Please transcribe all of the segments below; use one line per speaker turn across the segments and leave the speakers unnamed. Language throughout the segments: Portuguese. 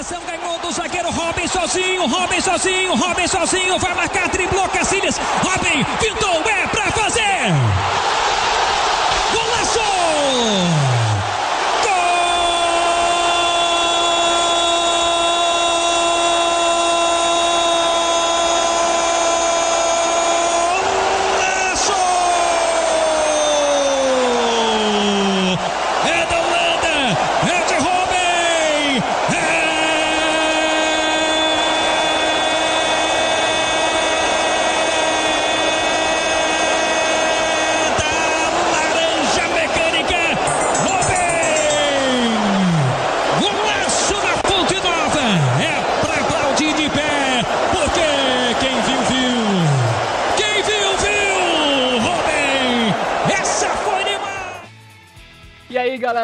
Atenção, ganhou do zagueiro Robin sozinho, Robin sozinho, Robin sozinho, vai marcar, driblou Cacilhas, Robin pintou, é pra fazer! Golaço!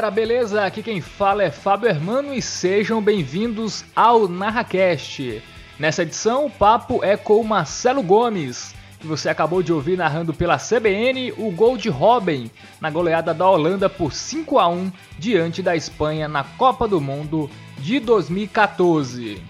Galera, beleza? Aqui quem fala é Fábio Hermano e sejam bem-vindos ao NarraCast. Nessa edição, o papo é com Marcelo Gomes, que você acabou de ouvir narrando pela CBN o gol de Robin na goleada da Holanda por 5 a 1 diante da Espanha na Copa do Mundo de 2014.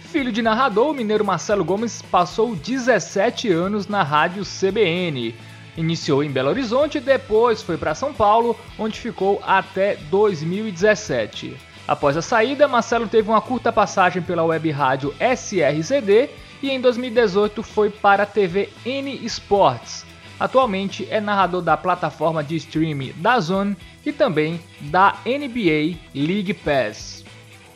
Filho de narrador, o mineiro Marcelo Gomes passou 17 anos na rádio CBN Iniciou em Belo Horizonte depois foi para São Paulo, onde ficou até 2017. Após a saída, Marcelo teve uma curta passagem pela web rádio SRCD e em 2018 foi para a TV N Sports. Atualmente é narrador da plataforma de streaming da Zone e também da NBA League Pass.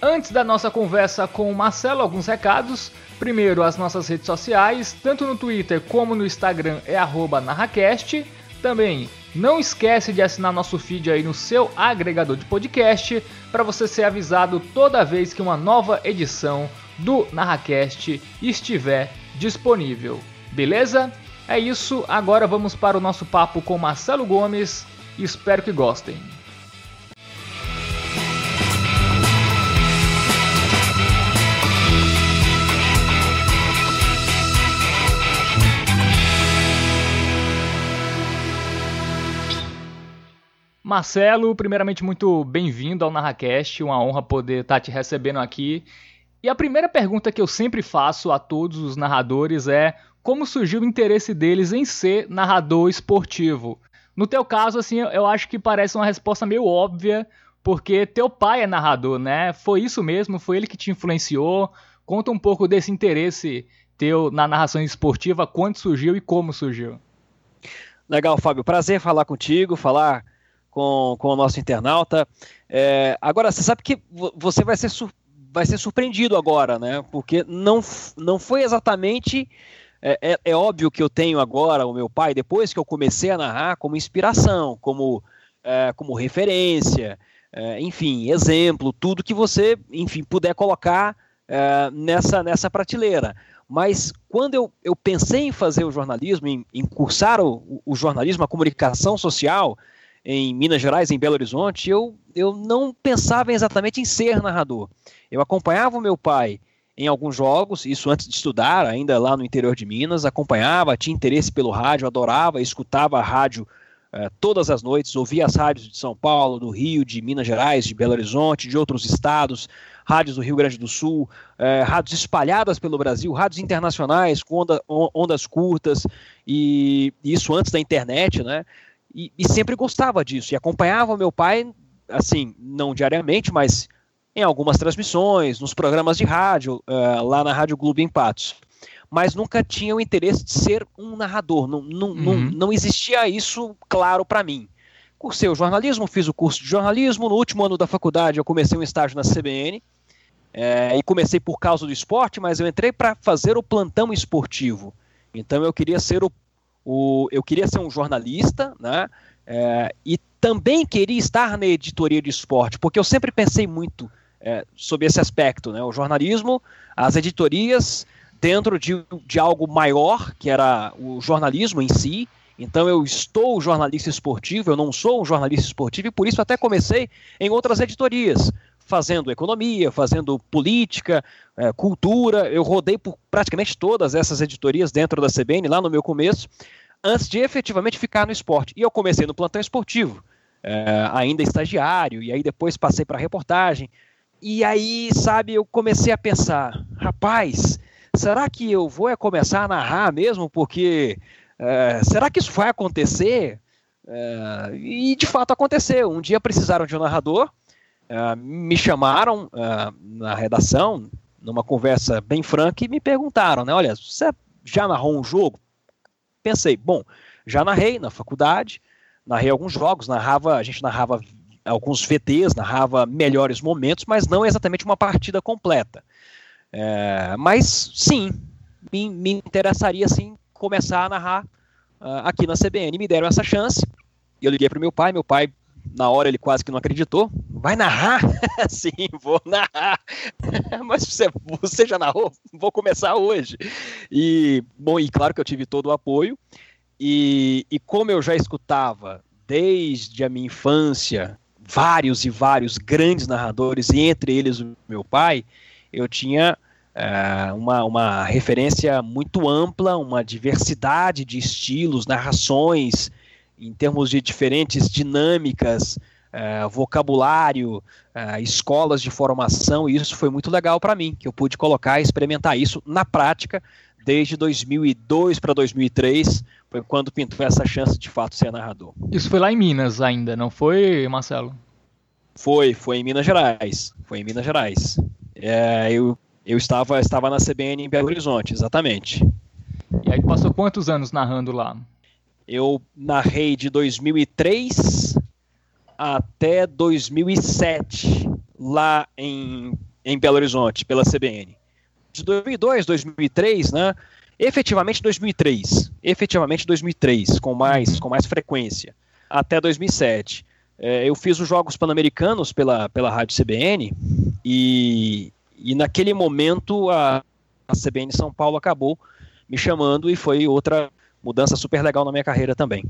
Antes da nossa conversa com o Marcelo, alguns recados. Primeiro, as nossas redes sociais, tanto no Twitter como no Instagram é @narracast. Também não esquece de assinar nosso feed aí no seu agregador de podcast para você ser avisado toda vez que uma nova edição do Narracast estiver disponível. Beleza? É isso, agora vamos para o nosso papo com Marcelo Gomes. Espero que gostem. Marcelo, primeiramente muito bem-vindo ao NarraCast, uma honra poder estar te recebendo aqui. E a primeira pergunta que eu sempre faço a todos os narradores é como surgiu o interesse deles em ser narrador esportivo? No teu caso, assim, eu acho que parece uma resposta meio óbvia, porque teu pai é narrador, né? Foi isso mesmo? Foi ele que te influenciou? Conta um pouco desse interesse teu na narração esportiva, quando surgiu e como surgiu.
Legal, Fábio. Prazer falar contigo, falar com, com o nosso internauta. É, agora, você sabe que você vai ser, vai ser surpreendido agora, né? Porque não, não foi exatamente. É, é, é, óbvio que eu tenho agora o meu pai, depois que eu comecei a narrar, como inspiração, como, é, como referência, é, enfim, exemplo, tudo que você, enfim, puder colocar é, nessa, nessa prateleira. Mas quando eu, eu pensei em fazer o jornalismo, em, em cursar o, o jornalismo, a comunicação social, em Minas Gerais, em Belo Horizonte, eu, eu não pensava exatamente em ser narrador. Eu acompanhava o meu pai em alguns jogos, isso antes de estudar, ainda lá no interior de Minas, acompanhava, tinha interesse pelo rádio, adorava, escutava a rádio eh, todas as noites, ouvia as rádios de São Paulo, do Rio, de Minas Gerais, de Belo Horizonte, de outros estados, rádios do Rio Grande do Sul, eh, rádios espalhadas pelo Brasil, rádios internacionais com onda, ondas curtas, e isso antes da internet, né? E, e, sempre gostava disso. E acompanhava meu pai, assim, não diariamente, mas em algumas transmissões, nos programas de rádio, uh, lá na Rádio Globo em Patos. Mas nunca tinha o interesse de ser um narrador. Não, não, uhum. não, não existia isso claro para mim. Cursei o jornalismo, fiz o curso de jornalismo. No último ano da faculdade, eu comecei um estágio na CBN. É, e comecei por causa do esporte, mas eu entrei para fazer o plantão esportivo. Então eu queria ser o o, eu queria ser um jornalista, né? É, e também queria estar na editoria de esporte, porque eu sempre pensei muito é, sobre esse aspecto, né? O jornalismo, as editorias dentro de, de algo maior, que era o jornalismo em si. Então eu estou jornalista esportivo, eu não sou um jornalista esportivo, e por isso até comecei em outras editorias, fazendo economia, fazendo política, é, cultura. Eu rodei por praticamente todas essas editorias dentro da CBN, lá no meu começo, antes de efetivamente ficar no esporte. E eu comecei no plantão esportivo, é, ainda estagiário, e aí depois passei para reportagem. e aí, sabe, eu comecei a pensar, rapaz, será que eu vou é começar a narrar mesmo? Porque é, será que isso vai acontecer? É, e de fato aconteceu. Um dia precisaram de um narrador, é, me chamaram é, na redação, numa conversa bem franca, e me perguntaram, né? Olha, você já narrou um jogo? Pensei, bom, já narrei na faculdade, narrei alguns jogos, narrava, a gente narrava alguns VTs, narrava melhores momentos, mas não exatamente uma partida completa. É, mas sim, me, me, interessaria sim começar a narrar uh, aqui na CBN. Me deram essa chance. Eu liguei para meu pai, meu pai na hora ele quase que não acreditou. Vai narrar? Sim, vou narrar. Mas você, você já narrou? Vou começar hoje. E bom, e claro que eu tive todo o apoio. E, e como eu já escutava desde a minha infância vários e vários grandes narradores, e entre eles o meu pai, eu tinha uh, uma, uma referência muito ampla, uma diversidade de estilos, narrações, em termos de diferentes dinâmicas, uh, vocabulário, uh, escolas de formação, e isso foi muito legal para mim, que eu pude colocar e experimentar isso na prática desde 2002 para 2003, foi quando pintou essa chance de fato ser narrador.
Isso foi lá em Minas ainda, não foi, Marcelo?
Foi, foi em Minas Gerais. Foi em Minas Gerais. É, eu, eu estava, estava na CBN em Belo Horizonte, exatamente.
E aí passou quantos anos narrando lá?
Eu narrei de 2003 até 2007 lá em, em Belo Horizonte, pela CBN. De 2002, 2003, né? Efetivamente 2003, efetivamente 2003, com mais, com mais frequência, até 2007. É, eu fiz os Jogos Pan-Americanos pela, pela Rádio CBN e, e naquele momento a, a CBN São Paulo acabou me chamando e foi outra mudança super legal na minha carreira também.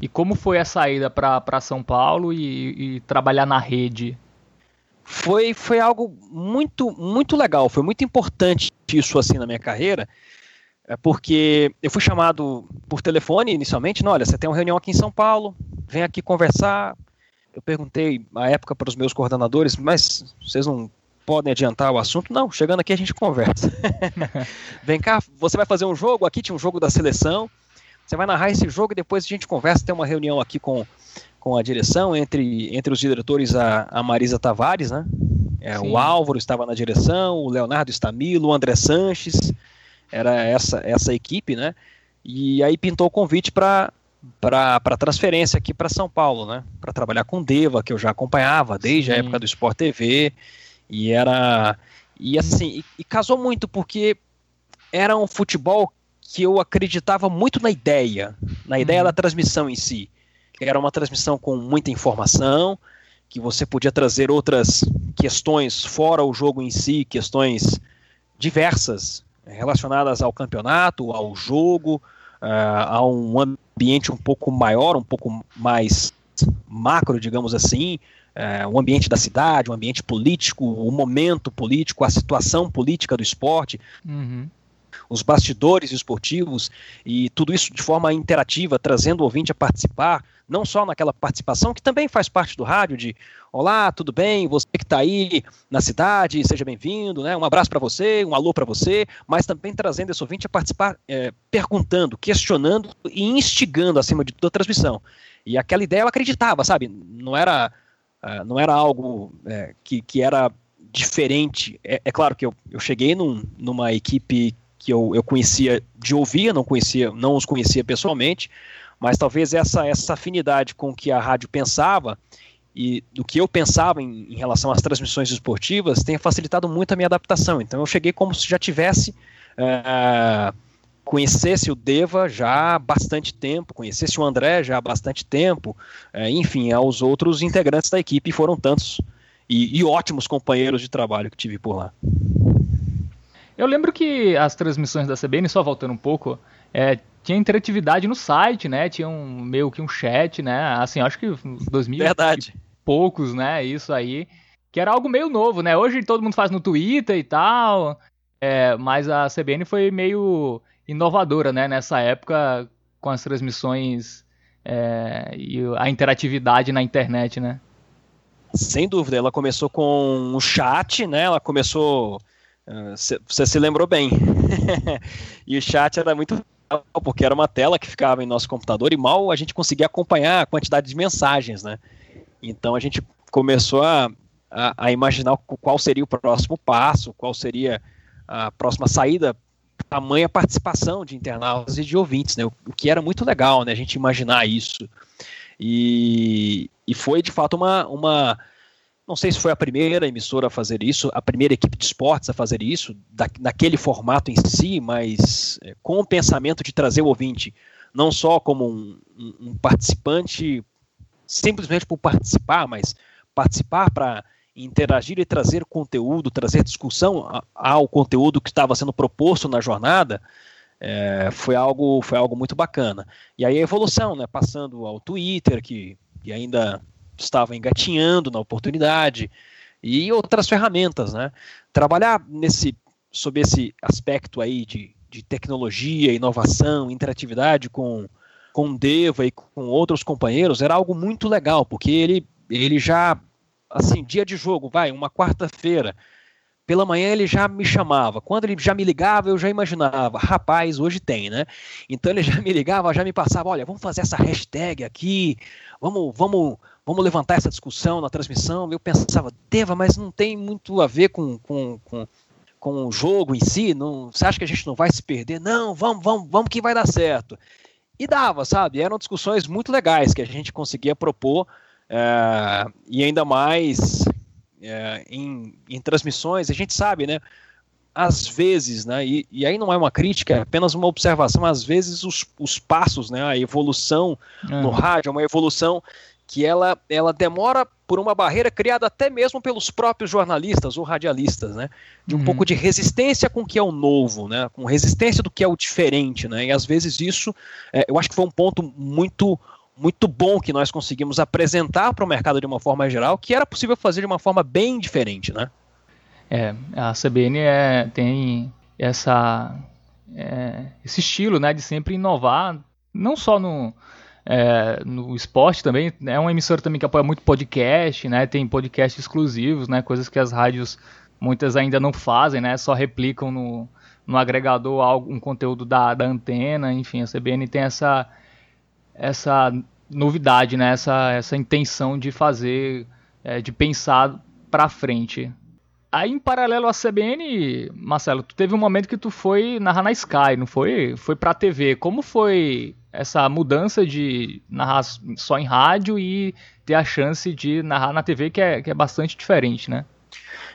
E como foi a saída para São Paulo e, e, trabalhar na rede?
Foi, foi algo muito, muito legal, foi muito importante isso assim na minha carreira, é porque eu fui chamado por telefone inicialmente, não, olha, você tem uma reunião aqui em São Paulo, vem aqui conversar, eu perguntei à época para os meus coordenadores, mas vocês não podem adiantar o assunto? Não, chegando aqui a gente conversa. Vem cá, você vai fazer um jogo? Aqui tinha um jogo da seleção. Você vai narrar esse jogo e depois a gente conversa. Tem uma reunião aqui com, com a direção, entre, entre os diretores, a, a Marisa Tavares, né? É, o Álvaro estava na direção, o Leonardo Stamilo, o André Sanches, era essa, essa equipe, né? E aí pintou o convite para para transferência aqui para São Paulo, né? Para trabalhar com Deva, que eu já acompanhava desde Sim. a época do Sport TV, e era e assim, e, e, casou muito porque era um futebol que eu acreditava muito na ideia, na ideia uhum. da transmissão em si. Era uma transmissão com muita informação, que você podia trazer outras questões fora o jogo em si, questões diversas relacionadas ao campeonato, ao jogo, uh, a um ambiente um pouco maior, um pouco mais macro, digamos assim, uh, um ambiente da cidade, um ambiente político, o momento político, a situação política do esporte. Uhum os bastidores esportivos e tudo isso de forma interativa, trazendo o ouvinte a participar, não só naquela participação, que também faz parte do rádio, de olá, tudo bem, você que está aí na cidade, seja bem-vindo, né? um abraço para você, um alô para você, mas também trazendo esse ouvinte a participar, é, perguntando, questionando e instigando acima de toda a transmissão. E aquela ideia eu acreditava, sabe? Não era, uh, não era algo é, que, que era diferente. É, é, claro que eu, eu cheguei num, numa equipe que eu, eu conhecia de ouvir, não conhecia, não os conhecia pessoalmente, mas talvez essa, essa afinidade com que a rádio pensava e do que eu pensava em, em, relação às transmissões esportivas tenha facilitado muito a minha adaptação. Então eu cheguei como se já tivesse é, conhecesse o Deva já há bastante tempo, conhecesse o André já há bastante tempo, é, enfim, aos outros integrantes da equipe foram tantos e, e ótimos companheiros de trabalho que tive por lá.
Eu lembro que as transmissões da CBN, só voltando um pouco, é, tinha interatividade no site, né? Tinha um, meio que um chat, né? Assim, acho que 2000
Verdade.
poucos, né? Isso aí. Que era algo meio novo, né? Hoje todo mundo faz no Twitter e tal. É, mas a CBN foi meio inovadora, né? Nessa época, com as transmissões é, e a interatividade na internet, né?
Sem dúvida, ela começou com um chat, né? Ela começou. Você se lembrou bem. e o chat era muito porque era uma tela que ficava em nosso computador e mal a gente conseguia acompanhar a quantidade de mensagens, né? Então a gente começou a, a, a imaginar qual seria o próximo passo, qual seria a próxima saída tamanha participação de internautas e de ouvintes, né? O, que era muito legal, né? A gente imaginar isso. E, e foi de fato uma, uma. Não sei se foi a primeira emissora a fazer isso, a primeira equipe de esportes a fazer isso, da, naquele formato em si, mas é, com o pensamento de trazer o ouvinte não só como um, um, um participante, simplesmente por participar, mas participar para interagir e trazer conteúdo, trazer discussão ao conteúdo que estava sendo proposto na jornada, é, foi algo foi algo muito bacana. E aí a evolução, né, passando ao Twitter, que, que ainda estava engatinhando na oportunidade, e outras ferramentas, né? Trabalhar nesse sob esse aspecto aí de, de tecnologia, inovação, interatividade com com Deva e com outros companheiros era algo muito legal, porque ele ele já assim, dia de jogo, vai, uma quarta-feira, pela manhã ele já me chamava. Quando ele já me ligava, eu já imaginava, rapaz, hoje tem, né? Então ele já me ligava, já me passava, olha, vamos fazer essa hashtag aqui, vamos, vamos, vamos levantar essa discussão na transmissão. Eu pensava, Deva, mas não tem muito a ver com, com, com, com o jogo em si, não, você acha que a gente não vai se perder? Não, vamos, vamos, vamos que vai dar certo. E dava, sabe? Eram discussões muito legais que a gente conseguia propor é, e ainda mais é, em, em, transmissões, a gente sabe, né? Às vezes, né? E, e, aí não é uma crítica, é apenas uma observação. Às vezes os, os passos, né? A evolução no uhum. rádio é uma evolução que ela, ela demora por uma barreira criada até mesmo pelos próprios jornalistas ou radialistas, né? De um uhum. pouco de resistência com o que é o novo, né? Com resistência do que é o diferente, né? E às vezes isso, é, eu acho que foi um ponto muito muito bom que nós conseguimos apresentar para o mercado de uma forma geral, que era possível fazer de uma forma bem diferente, né?
É, a CBN é, tem essa, é, esse estilo, né, de sempre inovar, não só no, é, no esporte também, é uma emissora também que apoia muito podcast, né, tem podcast exclusivos, né, coisas que as rádios muitas ainda não fazem, né, só replicam no, no agregador algo, um conteúdo da, da antena, enfim, a CBN tem essa essa novidade, né? essa, essa intenção de fazer, é, de pensar para frente. Aí, em paralelo à CBN, Marcelo, tu teve um momento que tu foi narrar na Sky, não foi? Foi pra TV. Como foi essa mudança de narrar só em rádio e ter a chance de narrar na TV, que é, que é bastante diferente, né?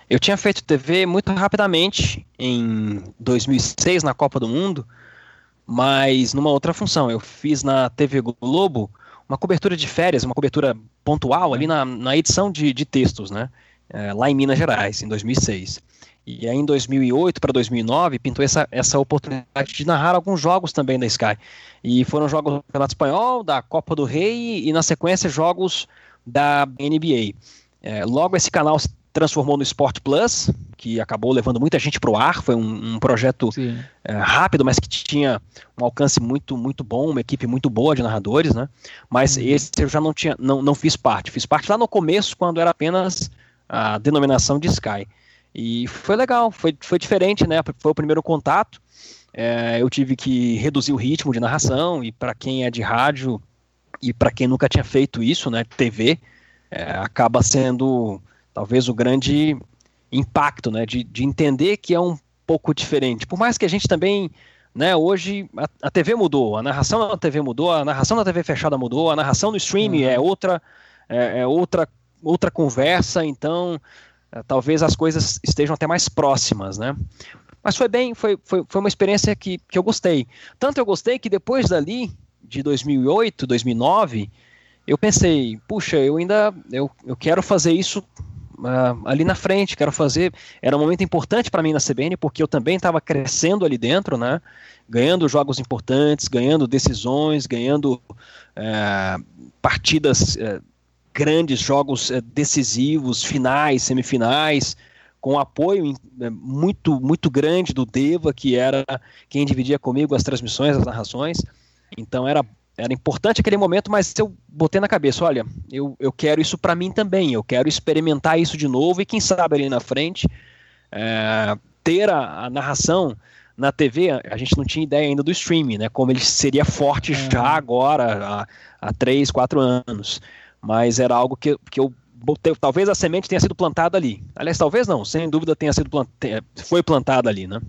Eu tinha feito TV muito rapidamente em 2006, na Copa do Mundo, mas numa outra função. Eu fiz na TV Globo uma cobertura de férias, uma cobertura pontual ali na, na edição de, de textos, né? É, lá em Minas Gerais, em 2006. E aí em 2008 para 2009 pintou essa, essa oportunidade de narrar alguns jogos também da Sky. E foram jogos do Campeonato Espanhol, da Copa do Rei e na sequência jogos da NBA. É, logo esse canal transformou no Sport Plus, que acabou levando muita gente para o ar. Foi um, um projeto é, rápido, mas que tinha um alcance muito, muito bom, uma equipe muito boa de narradores, né? Mas uhum. esse eu já não tinha, não, não fiz parte. Fiz parte lá no começo, quando era apenas a denominação de Sky. E foi legal, foi, foi diferente, né? Foi o primeiro contato. É, eu tive que reduzir o ritmo de narração e para quem é de rádio e para quem nunca tinha feito isso, né? TV, é, acaba sendo talvez o grande impacto, né, de, de entender que é um pouco diferente. Por mais que a gente também, né, hoje a, a TV mudou, a narração da TV mudou, a narração da TV fechada mudou, a narração do streaming uhum. é outra, é, é, outra, outra conversa, então é, talvez as coisas estejam até mais próximas, né. Mas foi bem, foi, foi, foi uma experiência que, que eu gostei. Tanto eu gostei que depois dali, de 2008, 2009, eu pensei, puxa, eu ainda eu, eu quero fazer isso uh, ali na frente, quero fazer. Era um momento importante para mim na CBN, porque eu também estava crescendo ali dentro, né? Ganhando jogos importantes, ganhando decisões, ganhando uh, partidas uh, grandes, jogos eh, decisivos, finais, semifinais, com apoio muito, muito grande do Deva, que era quem dividia comigo as transmissões, as narrações. Então era era importante aquele momento, mas eu botei na cabeça, olha, eu, eu quero isso para mim também, eu quero experimentar isso de novo e quem sabe ali na frente é, ter a, a, narração na TV, a gente não tinha ideia ainda do streaming, né, como ele seria forte é. já agora, há, há três, quatro anos, mas era algo que, que eu botei, talvez a semente tenha sido plantada ali, aliás, talvez não, sem dúvida tenha sido plant, foi plantada ali, né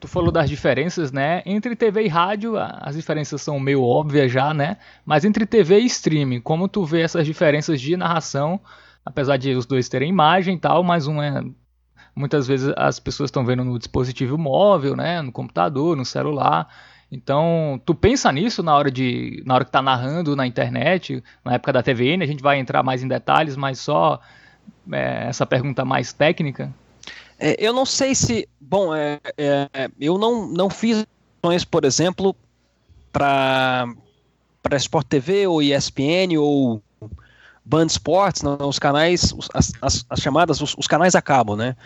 tu falou das diferenças, né? Entre TV e rádio, as diferenças são meio óbvias já, né? Mas entre TV e streaming, como tu vê essas diferenças de narração, apesar de os dois terem imagem e tal, mas um é muitas vezes as pessoas estão vendo no dispositivo móvel, né, no computador, no celular. Então, tu pensa nisso na hora de na hora que tá narrando na internet, na época da TVN, a gente vai entrar mais em detalhes, mas só é, essa pergunta mais técnica.
É, eu não sei se. Bom, é, é, eu não, não fiz ações, por exemplo, para Sport TV ou ESPN ou Band Sports, não, os canais, as, as, as chamadas, os, os, canais acabam, né?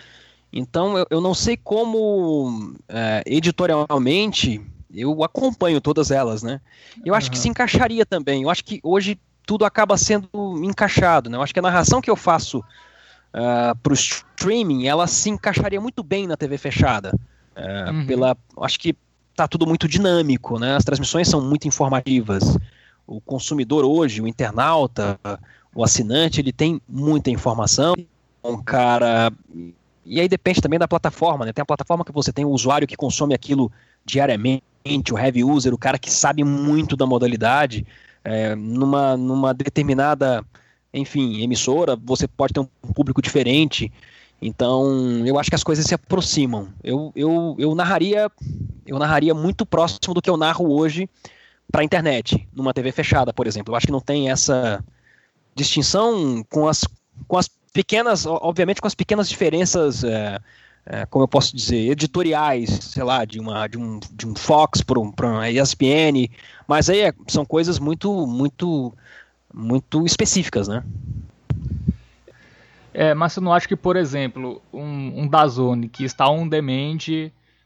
Então eu, eu não sei como é, editorialmente eu acompanho todas elas, né? Eu acho que se encaixaria também. Eu acho que hoje tudo acaba sendo encaixado, né? Eu acho que a narração que eu faço uh, ah, para o streaming, ela se encaixaria muito bem na TV fechada. Uh, uhum. Pela, acho que tá tudo muito dinâmico, né? As transmissões são muito informativas. O consumidor hoje, o internauta, o assinante, ele tem muita informação. Um cara e aí depende também da plataforma, né? Tem a plataforma que você tem o usuário que consome aquilo diariamente, o heavy user, o cara que sabe muito da modalidade, é, numa, numa determinada enfim, emissora, você pode ter um público diferente. Então, eu acho que as coisas se aproximam. Eu, eu, eu narraria eu narraria muito próximo do que eu narro hoje para a internet, numa TV fechada, por exemplo. Eu acho que não tem essa distinção com as, com as pequenas, obviamente com as pequenas diferenças, é, é, como eu posso dizer, editoriais, sei lá, de, uma, de, um, de um Fox para um, uma ESPN, mas aí é, são coisas muito, muito muito específicas, né?
É, mas você não acha que, por exemplo, um, um Dazone que está on demand,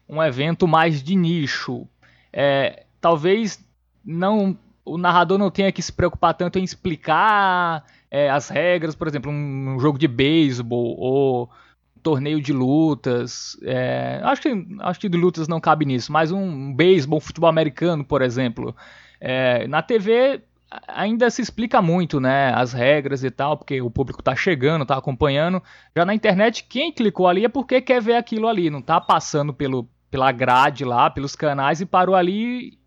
um evento mais de nicho, é, talvez não o narrador não tenha que se preocupar tanto em explicar é, as regras, por exemplo, um, jogo de beisebol ou um torneio de lutas. É, acho, que, acho que de lutas não cabe nisso, mas um, um beisebol, um futebol americano, por exemplo. É, na TV ainda se explica muito, né, as regras e tal, porque o público tá chegando, tá acompanhando. Já na internet, quem clicou ali é porque quer ver aquilo ali, não tá passando pelo, pela grade lá, pelos canais e parou ali.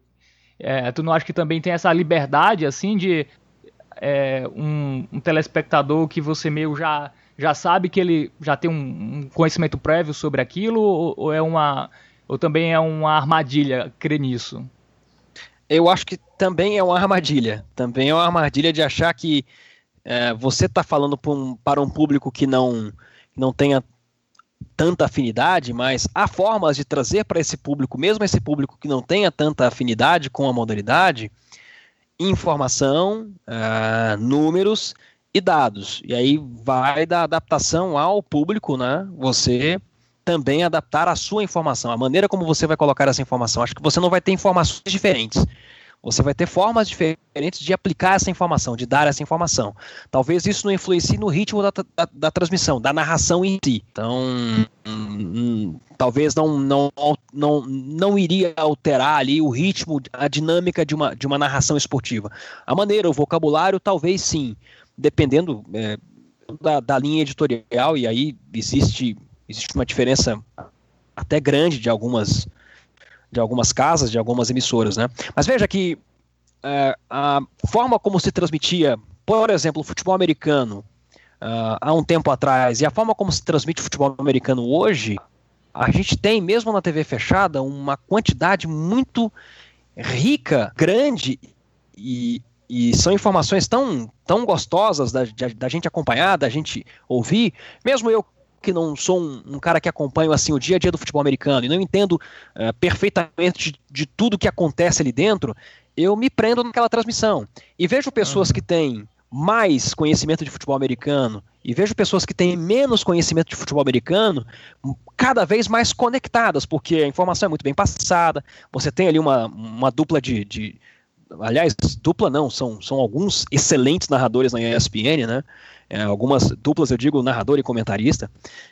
É, tu não acha que também tem essa liberdade, assim, de é, um, um, telespectador que você meio já, já sabe que ele já tem um, um conhecimento prévio sobre aquilo, ou, ou, é uma. ou também é uma armadilha crer nisso?
Eu acho que também é uma armadilha. Também é uma armadilha de achar que é, você está falando para um, para um público que não, não tenha tanta afinidade, mas há formas de trazer para esse público, mesmo esse público que não tenha tanta afinidade com a modalidade, informação, uh, números e dados. E aí vai da adaptação ao público, né? Você também adaptar a sua informação, a maneira como você vai colocar essa informação. Acho que você não vai ter informações diferentes. Você vai ter formas diferentes de aplicar essa informação, de dar essa informação. Talvez isso não influencie no ritmo da, da, da transmissão, da narração em si. Então, hum, talvez não, não, não, não iria alterar ali o ritmo, a dinâmica de uma, de uma narração esportiva. A maneira, o vocabulário, talvez sim, dependendo é, da, da linha editorial, e aí existe existe uma diferença até grande de algumas de algumas casas, de algumas emissoras, né? Mas veja que é, a forma como se transmitia, por exemplo, o futebol americano uh, há um tempo atrás e a forma como se transmite o futebol americano hoje, a gente tem, mesmo na TV fechada, uma quantidade muito rica, grande e, e são informações tão, tão gostosas da, da, gente acompanhar, da gente ouvir. Mesmo eu que não sou um, um, cara que acompanho assim o dia a dia do futebol americano e não entendo uh, perfeitamente de, de, tudo que acontece ali dentro, eu me prendo naquela transmissão e vejo pessoas uhum. que têm mais conhecimento de futebol americano e vejo pessoas que têm menos conhecimento de futebol americano cada vez mais conectadas, porque a informação é muito bem passada, você tem ali uma, uma dupla de, de aliás, dupla não, são, são alguns excelentes narradores na ESPN, né? É, algumas duplas, eu digo, narrador e comentarista,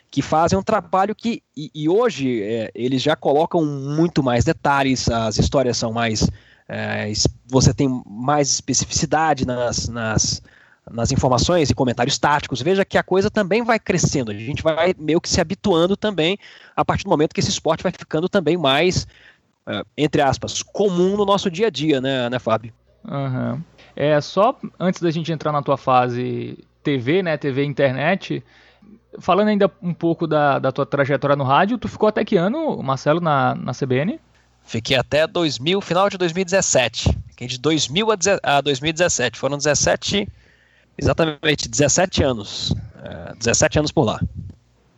que fazem um trabalho que, e, e hoje, é, eles já colocam muito mais detalhes, as histórias são mais. É, você tem mais especificidade nas, nas, nas informações e comentários táticos. Veja que a coisa também vai crescendo, a gente vai meio que se habituando também a partir do momento que esse esporte vai ficando também mais, entre aspas, comum no nosso dia a dia, né, né Fábio?
Uhum. É, só antes da gente entrar na tua fase TV, né, TV e internet, falando ainda um pouco da, da tua trajetória no rádio, tu ficou até que ano, Marcelo, na, na CBN?
Fiquei até 2000, final de 2017. Fiquei de 2000 a 2017. Foram 17, exatamente 17 anos. É, 17 anos por lá.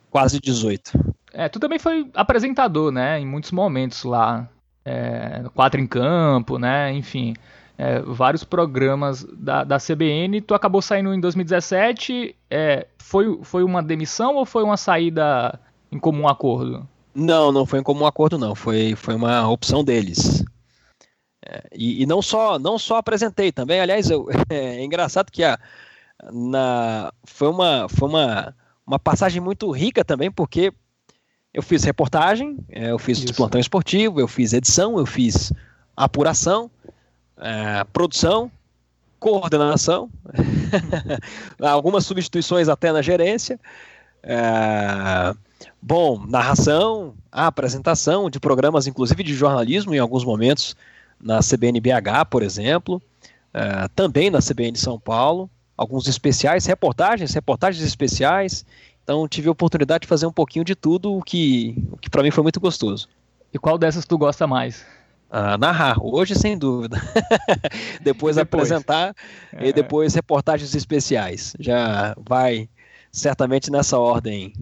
Quase 18.
É, tu também foi apresentador, né, em muitos momentos lá. É, quatro em campo, né, enfim é, vários programas da, da CBN. Tu acabou saindo em 2017. É, foi, foi uma demissão ou foi uma saída em comum acordo?
Não, não foi em comum acordo, não. Foi, foi uma opção deles. É, e, e, não só não só apresentei também. Aliás, eu, é, engraçado que a, na, foi, uma, foi uma, uma passagem muito rica também, porque eu fiz reportagem, é, eu fiz Isso. plantão esportivo, eu fiz edição, eu fiz apuração é, produção, coordenação, algumas substituições até na gerência, é, bom, narração, apresentação de programas, inclusive de jornalismo, em alguns momentos, na CBN-BH, por exemplo, é, também na CBN São Paulo, alguns especiais, reportagens, reportagens especiais. Então tive a oportunidade de fazer um pouquinho de tudo, o que, o que para mim foi muito gostoso.
E qual dessas tu gosta mais?
Uh, narrar, hoje sem dúvida. depois, depois, apresentar é. e depois reportagens especiais. Já vai certamente nessa ordem.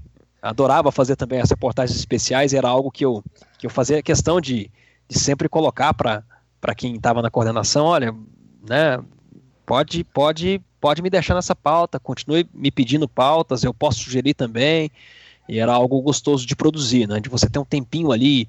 Adorava fazer também as reportagens especiais, era algo que eu, que eu fazia questão de, de sempre colocar para quem estava na coordenação: olha, né, pode, pode, pode me deixar nessa pauta, continue me pedindo pautas, eu posso sugerir também. E era algo gostoso de produzir, né? De você ter um tempinho ali,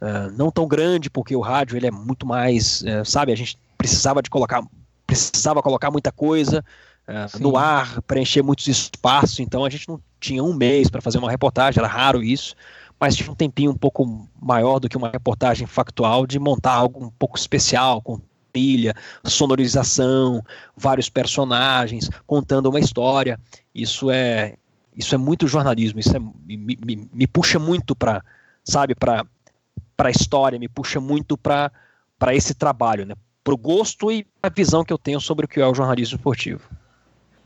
uh, não tão grande, porque o rádio ele é muito mais, uh, sabe? A gente precisava de colocar, precisava colocar muita coisa uh, no ar, preencher muitos espaços. Então a gente não tinha um mês para fazer uma reportagem, era raro isso. Mas tinha um tempinho um pouco maior do que uma reportagem factual de montar algo um pouco especial, com trilha, sonorização, vários personagens, contando uma história. Isso é isso é muito jornalismo, isso é, me, me, me puxa muito para, sabe, para a história, me puxa muito para esse trabalho, né? Para o gosto e a visão que eu tenho sobre o que é o jornalismo esportivo.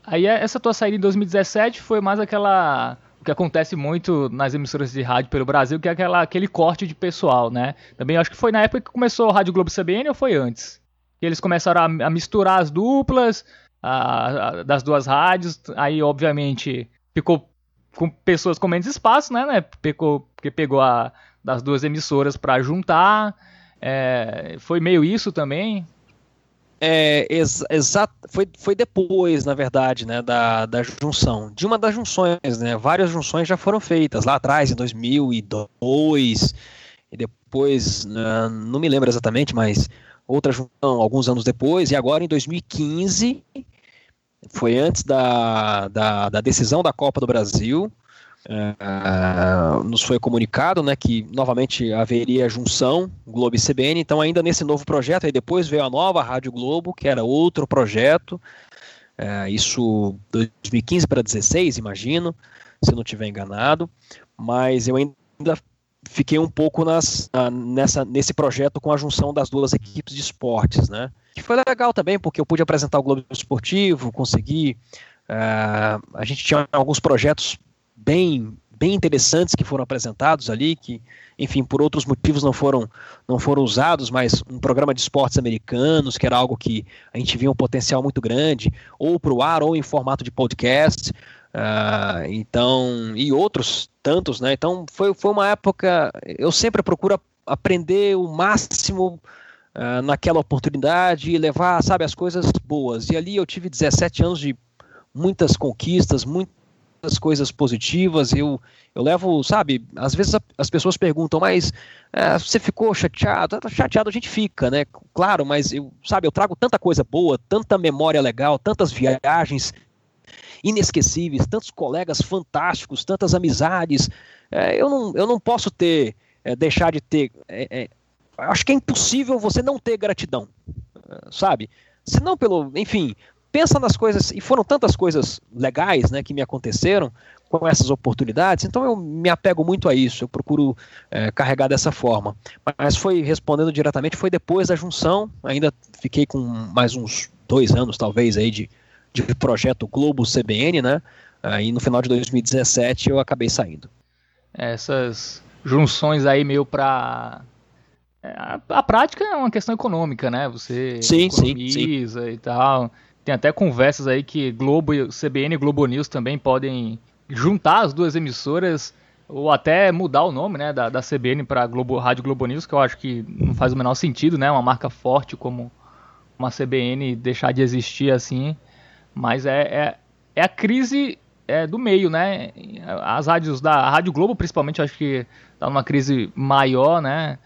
Aí é, essa tua saída em 2017 foi mais aquela o que acontece muito nas emissoras de rádio pelo Brasil, que é aquela, aquele corte de pessoal, né? Também acho que foi na época que começou o Rádio Globo CBN ou foi antes? Que eles começaram a, a misturar as duplas a, a, das duas rádios, aí obviamente ficou com pessoas com menos espaço, né? né? Pegou, porque pegou a, das duas emissoras para juntar. É, foi meio isso também.
É, exato, foi, foi depois, na verdade, né, da, da junção. De uma das junções, né, várias junções já foram feitas lá atrás, em 2002, e depois, né, não me lembro exatamente, mas outra junção alguns anos depois, e agora em 2015 foi antes da, da, da decisão da Copa do Brasil. Uh, nos foi comunicado né, que novamente haveria junção Globo e CBN, então ainda nesse novo projeto, aí depois veio a nova Rádio Globo, que era outro projeto, uh, isso 2015 para 2016, imagino, se eu não estiver enganado, mas eu ainda fiquei um pouco nas, nessa, nesse projeto com a junção das duas equipes de esportes, né? Que foi legal também, porque eu pude apresentar o Globo Esportivo, consegui. Uh, a gente tinha alguns projetos bem, bem interessantes que foram apresentados ali, que, enfim, por outros motivos não foram, não foram usados, mas um programa de esportes americanos, que era algo que a gente via um potencial muito grande, ou para o ar, ou em formato de podcast. Uh, então, e outros tantos, né? Então foi, foi uma época. Eu sempre procuro aprender o máximo uh, naquela oportunidade e levar, sabe, as coisas boas. E ali eu tive 17 anos de muitas conquistas, muitas coisas positivas. Eu, eu levo, sabe, às vezes as pessoas perguntam, mas é, você ficou chateado? Tá chateado a gente fica, né? Claro, mas eu, sabe, eu trago tanta coisa boa, tanta memória legal, tantas viagens inesquecíveis, tantos colegas fantásticos, tantas amizades. É, eu, não, eu não posso ter, é, deixar de ter. É, é, acho que é impossível você não ter gratidão, sabe? Se não pelo, enfim, pensa nas coisas, e foram tantas coisas legais né, que me aconteceram com essas oportunidades, então eu me apego muito a isso, eu procuro é, carregar dessa forma. Mas foi, respondendo diretamente, foi depois da junção, ainda fiquei com mais uns dois anos, talvez, aí de, de projeto Globo CBN, né? Aí no final de 2017 eu acabei saindo.
Essas junções aí meio para é, a, a, prática é uma questão econômica, né? Você
sim, economiza
sim, sim. e tal. Tem até conversas aí que Globo, CBN e Globo News também podem juntar as duas emissoras ou até mudar o nome, né, da, da CBN para Globo Rádio Globo News, que eu acho que não faz o menor sentido, né? Uma marca forte como uma CBN deixar de existir assim. Mas é, é, é a crise é, do meio, né? As rádios da Rádio Globo, principalmente, acho que está numa crise maior, né?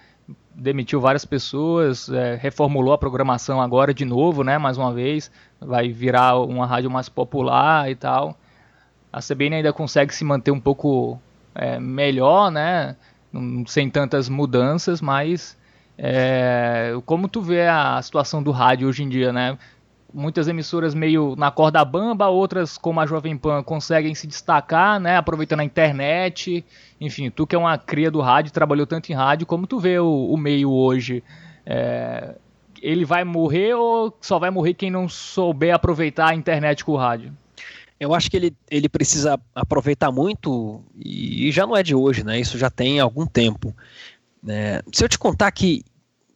Demitiu várias pessoas, é, reformulou a programação agora de novo, né? Mais uma vez, vai virar uma rádio mais popular e tal. A CBN ainda consegue se manter um pouco é, melhor, né? Sem tantas mudanças, mas é, como tu vê a situação do rádio hoje em dia, né? Muitas emissoras meio na corda bamba, outras como a Jovem Pan conseguem se destacar, né, aproveitando a internet. Enfim, tu que é uma cria do rádio, trabalhou tanto em rádio, como tu vê o, o meio hoje? É, ele vai morrer ou só vai morrer quem não souber aproveitar a internet com o rádio?
Eu acho que ele, ele precisa aproveitar muito e já não é de hoje, né? Isso já tem algum tempo. É, se eu te contar que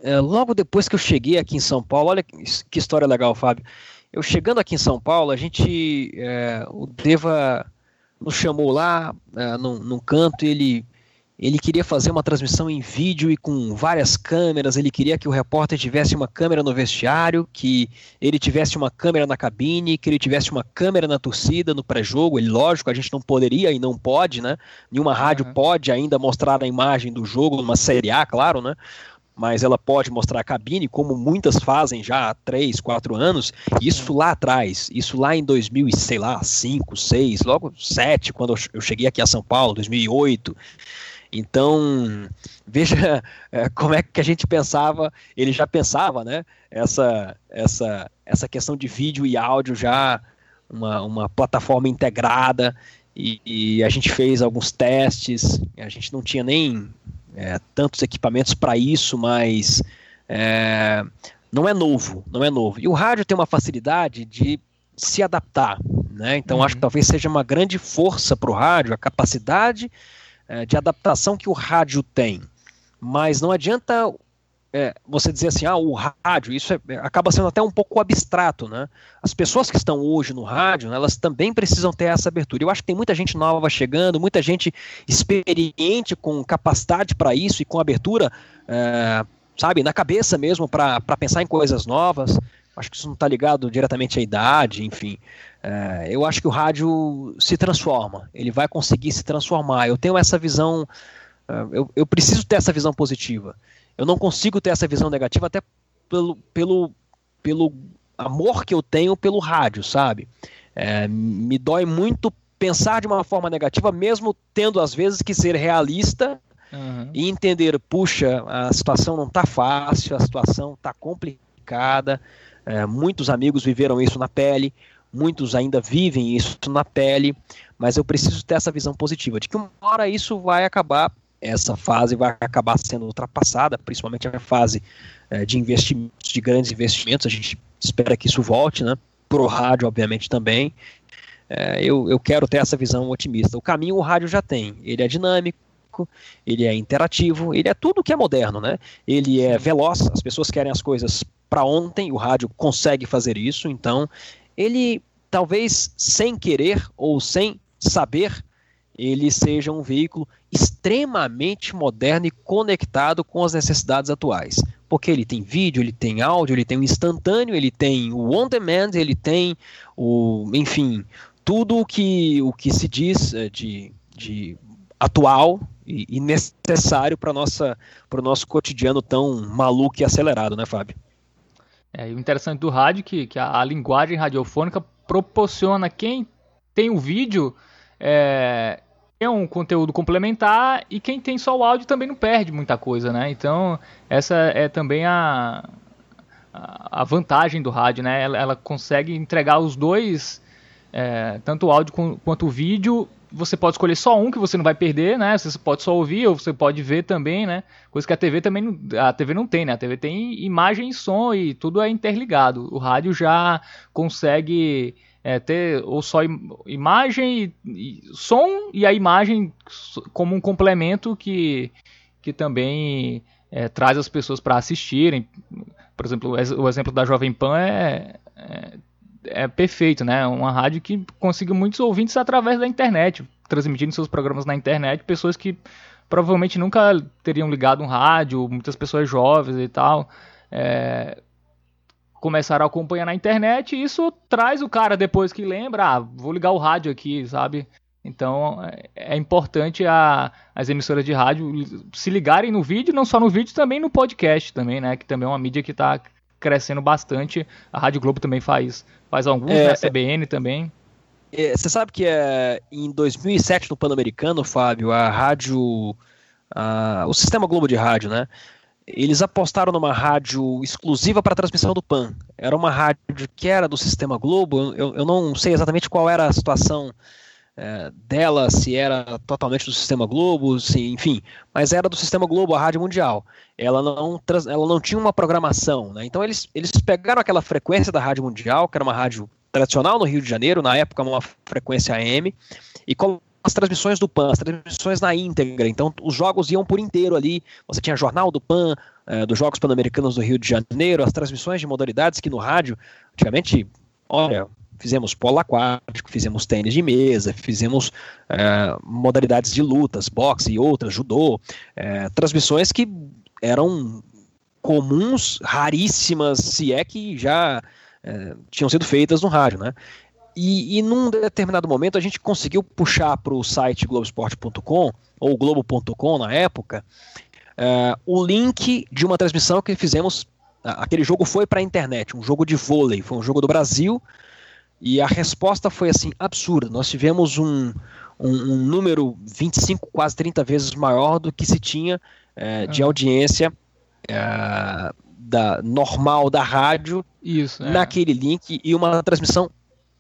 é, logo depois que eu cheguei aqui em São Paulo, olha que história legal, Fábio. Eu chegando aqui em São Paulo, a gente, é, o Deva nos chamou lá é, num, num canto, ele ele queria fazer uma transmissão em vídeo e com várias câmeras. Ele queria que o repórter tivesse uma câmera no vestiário, que ele tivesse uma câmera na cabine, que ele tivesse uma câmera na torcida, no pré-jogo. Lógico, a gente não poderia e não pode, né? Nenhuma rádio uhum. pode ainda mostrar a imagem do jogo numa Série A, claro, né? Mas ela pode mostrar a cabine, como muitas fazem já há 3, 4 anos, isso lá atrás, isso lá em 2000, sei lá, 5, 6, logo 7, quando eu cheguei aqui a São Paulo, 2008. Então, veja é, como é que a gente pensava, ele já pensava, né, essa, essa, essa questão de vídeo e áudio já, uma, uma plataforma integrada, e, e a gente fez alguns testes, a gente não tinha nem é, tantos equipamentos para isso, mas é, não é novo, não é novo. E o rádio tem uma facilidade de se adaptar, né? Então uhum. acho que talvez seja uma grande força para o rádio, a capacidade é, de adaptação que o rádio tem. Mas não adianta é, você dizer assim, ah, o rádio, isso é, acaba sendo até um pouco abstrato, né? As pessoas que estão hoje no rádio, né, elas também precisam ter essa abertura. Eu acho que tem muita gente nova chegando, muita gente experiente com capacidade para isso e com abertura, é, sabe, na cabeça mesmo para pensar em coisas novas. Acho que isso não está ligado diretamente à idade, enfim. É, eu acho que o rádio se transforma, ele vai conseguir se transformar. Eu tenho essa visão, é, eu, eu preciso ter essa visão positiva eu não consigo ter essa visão negativa até pelo, pelo, pelo amor que eu tenho pelo rádio, sabe? É, me dói muito pensar de uma forma negativa, mesmo tendo às vezes que ser realista uhum. e entender, puxa, a situação não está fácil, a situação está complicada. É, muitos amigos viveram isso na pele, muitos ainda vivem isso na pele, mas eu preciso ter essa visão positiva de que uma hora isso vai acabar essa fase vai acabar sendo ultrapassada, principalmente a fase é, de investimentos, de grandes investimentos. A gente espera que isso volte, né? Pro rádio, obviamente, também. É, eu, eu quero ter essa visão otimista. O caminho o rádio já tem. Ele é dinâmico, ele é interativo, ele é tudo que é moderno, né? Ele é veloz, as pessoas querem as coisas para ontem, o rádio consegue fazer isso, então ele talvez sem querer ou sem saber ele seja um veículo extremamente moderno e conectado com as necessidades atuais. Porque ele tem vídeo, ele tem áudio, ele tem o instantâneo, ele tem o on demand, ele tem o, enfim, tudo o que, o que se diz é, de, de atual e, e necessário para o nosso cotidiano tão maluco e acelerado, né, Fábio?
É, o interessante do rádio é que, que a, a, linguagem radiofônica proporciona quem tem o vídeo é, é um conteúdo complementar e quem tem só o áudio também não perde muita coisa, né? Então essa é também a, a vantagem do rádio, né? Ela, ela consegue entregar os dois, é, tanto o áudio quanto o vídeo. Você pode escolher só um que você não vai perder, né? Você pode só ouvir ou você pode ver também, né? Coisa que a TV também não, a TV não tem, né? A TV tem imagem e som e tudo é interligado. O rádio já consegue é, ter ou só imagem e, e, som e a imagem como um complemento que, que também é, traz as pessoas para assistirem. Por exemplo, o exemplo da Jovem Pan é, é, é, perfeito, né? Uma rádio que conseguiu muitos ouvintes através da internet, transmitindo seus programas na internet, pessoas que provavelmente nunca teriam ligado um rádio, muitas pessoas jovens e tal. É, começaram a acompanhar na internet e isso traz o cara depois que lembra, ah, vou ligar o rádio aqui, sabe? Então é, é importante a, as emissoras de rádio se ligarem no vídeo, não só no vídeo, também no podcast também, né? Que também é uma mídia que está crescendo bastante. A Rádio Globo também faz, faz alguns, é, né? A CBN também.
É, você sabe que é, em 2007 no Pan-Americano, Fábio, a rádio, a, o sistema Globo de rádio, né? Eles apostaram numa rádio exclusiva para transmissão do PAN. Era uma rádio que era do sistema Globo. Eu, eu não sei exatamente qual era a situação é, dela, se era totalmente do Sistema Globo, se, enfim, mas era do Sistema Globo, a Rádio Mundial. Ela não, ela não tinha uma programação, né? Então eles, eles pegaram aquela frequência da Rádio Mundial, que era uma rádio tradicional no Rio de Janeiro, na época uma frequência AM, e com as transmissões do PAN, as transmissões na íntegra. Então os jogos iam por inteiro ali. Você tinha jornal do PAN, é, dos Jogos Pan-Americanos do Rio de Janeiro, as transmissões de modalidades que no rádio, antigamente, olha, Fizemos polo aquático, fizemos tênis de mesa, fizemos é, modalidades de lutas, boxe e outras, judô, é, transmissões que eram comuns, raríssimas, se é que já tinham sido feitas no rádio, né? E, e num determinado momento a gente conseguiu puxar para o site globesport.com ou globo.com na época é, o link de uma transmissão que fizemos. Aquele jogo foi para a internet, um jogo de vôlei, foi um jogo do Brasil e a resposta foi assim absurda. Nós tivemos um, um, um número 25, quase 30 vezes maior do que se tinha é, de audiência é, da normal da rádio
Isso, é.
naquele link e uma transmissão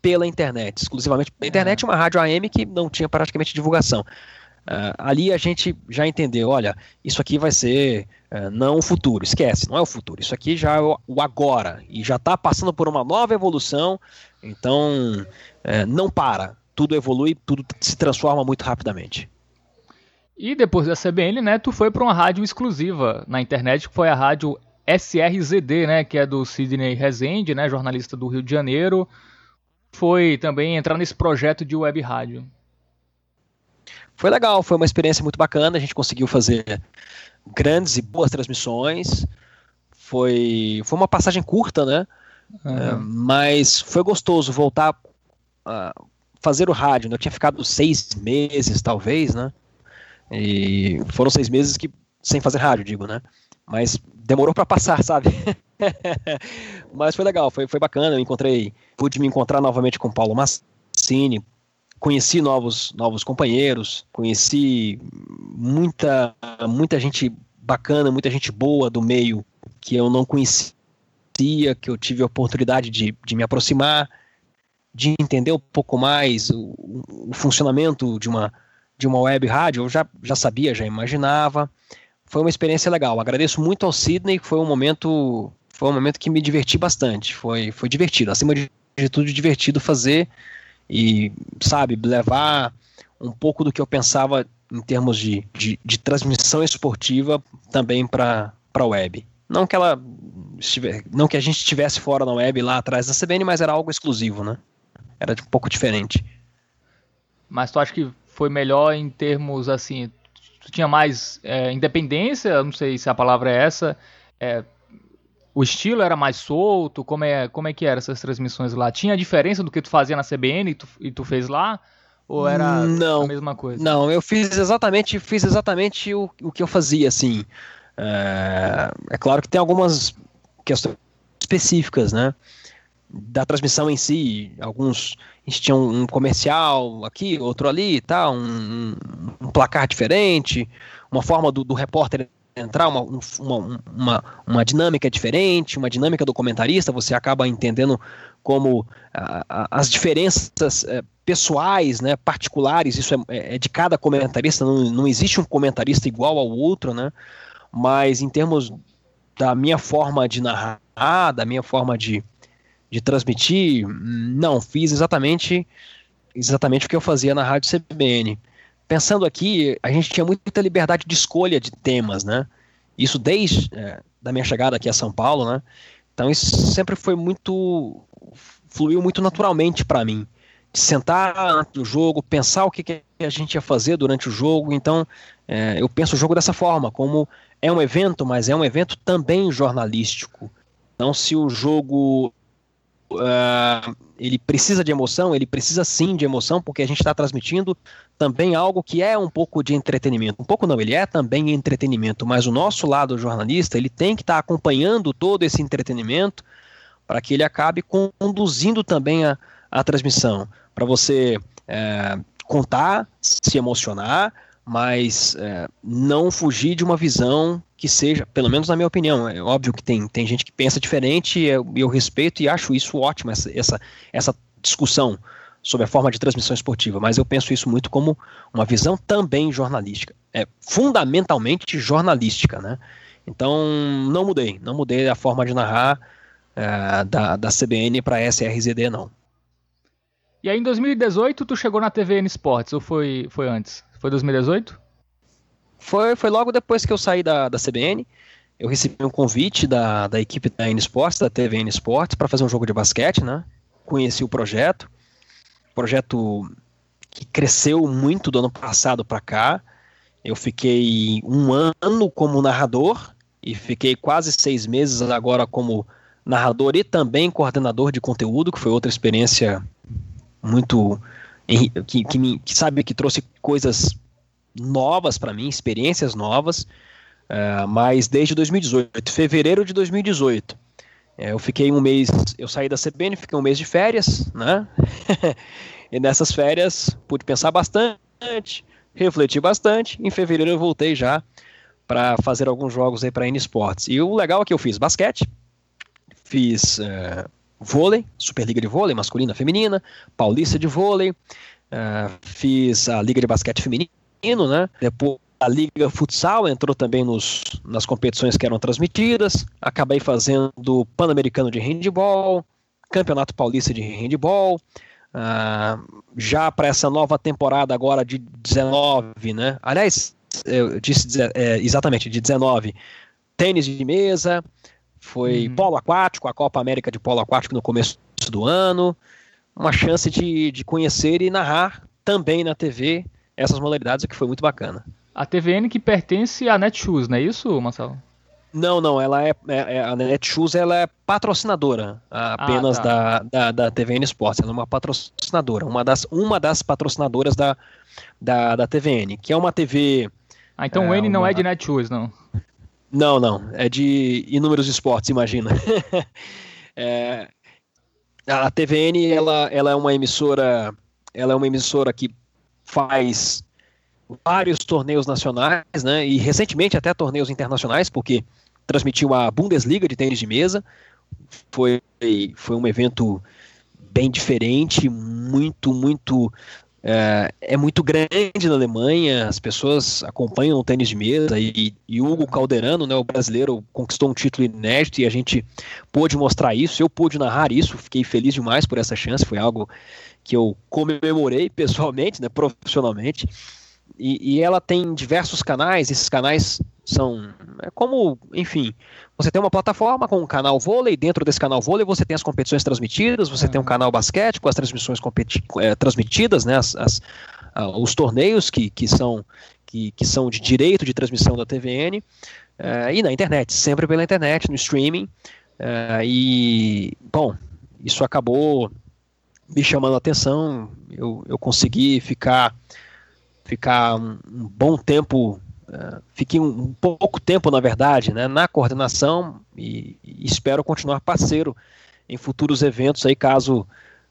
pela internet, exclusivamente. Pela internet, uma rádio AM que não tinha praticamente divulgação. Uh, ali a gente já entendeu, olha, isso aqui vai ser uh, não o futuro, esquece, não é o futuro, isso aqui já é o, o agora, e já está passando por uma nova evolução, então uh, não para, tudo evolui, tudo se transforma muito rapidamente.
E depois da CBN, né, tu foi para uma rádio exclusiva na internet, que foi a rádio SRZD, né, que é do Sidney Rezende, né, jornalista do Rio de Janeiro, foi também entrar nesse projeto de web rádio
foi legal, foi uma experiência muito bacana. A gente conseguiu fazer grandes e boas transmissões. Foi, foi uma passagem curta, né? Uhum. É, mas foi gostoso voltar a fazer o rádio. Né? Eu tinha ficado seis meses, talvez, né? E foram seis meses que sem fazer rádio, digo, né? Mas demorou para passar, sabe? Mas foi legal, foi, foi bacana. Eu encontrei, pude me encontrar novamente com Paulo Massini, conheci novos, novos companheiros, conheci muita, muita gente bacana, muita gente boa do meio que eu não conhecia, que eu tive a oportunidade de, de me aproximar, de entender um pouco mais o, o funcionamento de uma, de uma web rádio, eu já, já sabia, já imaginava. Foi uma experiência legal. Agradeço muito ao Sidney, foi um momento, foi um momento que me diverti bastante. Foi, foi divertido, acima de tudo divertido fazer e, sabe, levar um pouco do que eu pensava em termos de, de, de transmissão esportiva também para a web. Não que ela estivesse, não que a gente estivesse fora na web lá atrás da CBN, mas era algo exclusivo, né? Era um pouco diferente.
Mas tu acha que foi melhor em termos assim, tu tinha mais é, independência, não sei se a palavra é essa, é, o estilo era mais solto? Como é, como é que eram essas transmissões lá? Tinha diferença do que tu fazia na CBN e tu, e tu fez lá? Ou era
não,
a mesma coisa?
Não, eu fiz exatamente, fiz exatamente o, o que eu fazia, assim. É, é claro que tem algumas questões específicas, né? Da transmissão em si, alguns tinham um comercial aqui, outro ali, tá, um, um placar diferente, uma forma do, do repórter entrar, uma, uma, uma, uma, dinâmica diferente, uma dinâmica do comentarista, você acaba entendendo como as diferenças é, pessoais, né, particulares, isso é, é, de cada comentarista, não, não existe um comentarista igual ao outro, né, mas em termos da minha forma de narrar, da minha forma de, de transmitir, não, fiz exatamente exatamente o que eu fazia na rádio CBN pensando aqui, a gente tinha muita liberdade de escolha de temas, né? Isso desde é, da minha chegada aqui a São Paulo, né? Então isso sempre foi muito fluiu muito naturalmente para mim. De sentar antes do jogo, pensar o que, que, a gente ia fazer durante o jogo. Então, é, eu penso o jogo dessa forma, como é um evento, mas é um evento também jornalístico. Então, se o jogo uh, ele precisa de emoção, ele precisa sim de emoção, porque a gente está transmitindo também algo que é um pouco de entretenimento. Um pouco não, ele é também entretenimento, mas o nosso lado jornalista, ele tem que estar tá acompanhando todo esse entretenimento para que ele acabe conduzindo também a, a transmissão. Para você é, contar, se emocionar, mas é, não fugir de uma visão que seja, pelo menos na minha opinião, é óbvio que tem, tem gente que pensa diferente e eu, eu respeito e acho isso ótimo, essa, essa, essa discussão sobre a forma de transmissão esportiva, mas eu penso isso muito como uma visão também jornalística, é fundamentalmente jornalística, né? Então não mudei, não mudei a forma de narrar é, da, da CBN para SRZD não.
E aí em 2018 tu chegou na TVN Sports ou foi, foi antes? Foi 2018?
Foi, foi logo depois que eu saí da, da CBN. Eu recebi um convite da, da equipe da N Sports, da TV N Sports, para fazer um jogo de basquete, né? Conheci o projeto. Projeto que cresceu muito do ano passado para cá. Eu fiquei um ano como narrador e fiquei quase seis meses agora como narrador e também coordenador de conteúdo, que foi outra experiência muito que, que, me, que sabe que trouxe coisas novas para mim, experiências novas, uh, mas desde 2018, fevereiro de 2018. É, eu fiquei um mês, eu saí da CBN, fiquei um mês de férias, né? e nessas férias pude pensar bastante, refletir bastante. Em fevereiro eu voltei já para fazer alguns jogos aí para N Sports. E o legal é que eu fiz basquete, fiz uh, vôlei, Superliga de vôlei, masculina, feminina, Paulista de vôlei, uh, fiz a Liga de basquete feminino né? Depois a Liga Futsal entrou também nos, nas competições que eram transmitidas. Acabei fazendo Pan-Americano de Handball, Campeonato Paulista de Handball. Uh, já para essa nova temporada agora de 19, né? Aliás, eu disse é, exatamente, de 19, tênis de mesa, foi uhum. polo aquático, a Copa América de polo aquático no começo do ano. Uma chance de, de conhecer e narrar também na TV essas modalidades, o que foi muito bacana.
A TVN que pertence à Netshoes, não é isso, Marcelo?
Não, não, ela é, é, é a Netshoes ela é patrocinadora apenas ah, tá. da, da, da TVN Sports, ela é uma patrocinadora, uma das, uma das patrocinadoras da, da, da TVN, que é uma TV...
Ah, então é, o N não é de Netshoes, não?
Não, não, é de inúmeros esportes, imagina. é, a TVN, ela, ela é uma emissora, ela é uma emissora que faz vários torneios nacionais, né? E recentemente até torneios internacionais, porque transmitiu a Bundesliga de tênis de mesa. Foi, foi um evento bem diferente, muito, muito. É, é muito grande na Alemanha, as pessoas acompanham o tênis de mesa e, e Hugo Calderano, né, o brasileiro, conquistou um título inédito e a gente pôde mostrar isso, eu pude narrar isso, fiquei feliz demais por essa chance, foi algo que eu comemorei pessoalmente, né, profissionalmente. E, e, ela tem diversos canais, esses canais são é como, enfim, você tem uma plataforma com um canal vôlei, dentro desse canal vôlei você tem as competições transmitidas, você tem um canal basquete com as transmissões é, transmitidas, né, as, as os torneios que, que, são, que, que são de direito de transmissão da TVN, é, e na internet, sempre pela internet, no streaming, É, e, bom, isso acabou me chamando a atenção. Eu, eu consegui ficar, ficar um, um bom tempo, uh, fiquei um, um, pouco tempo, na verdade, né, na coordenação e, e, espero continuar parceiro em futuros eventos aí, caso,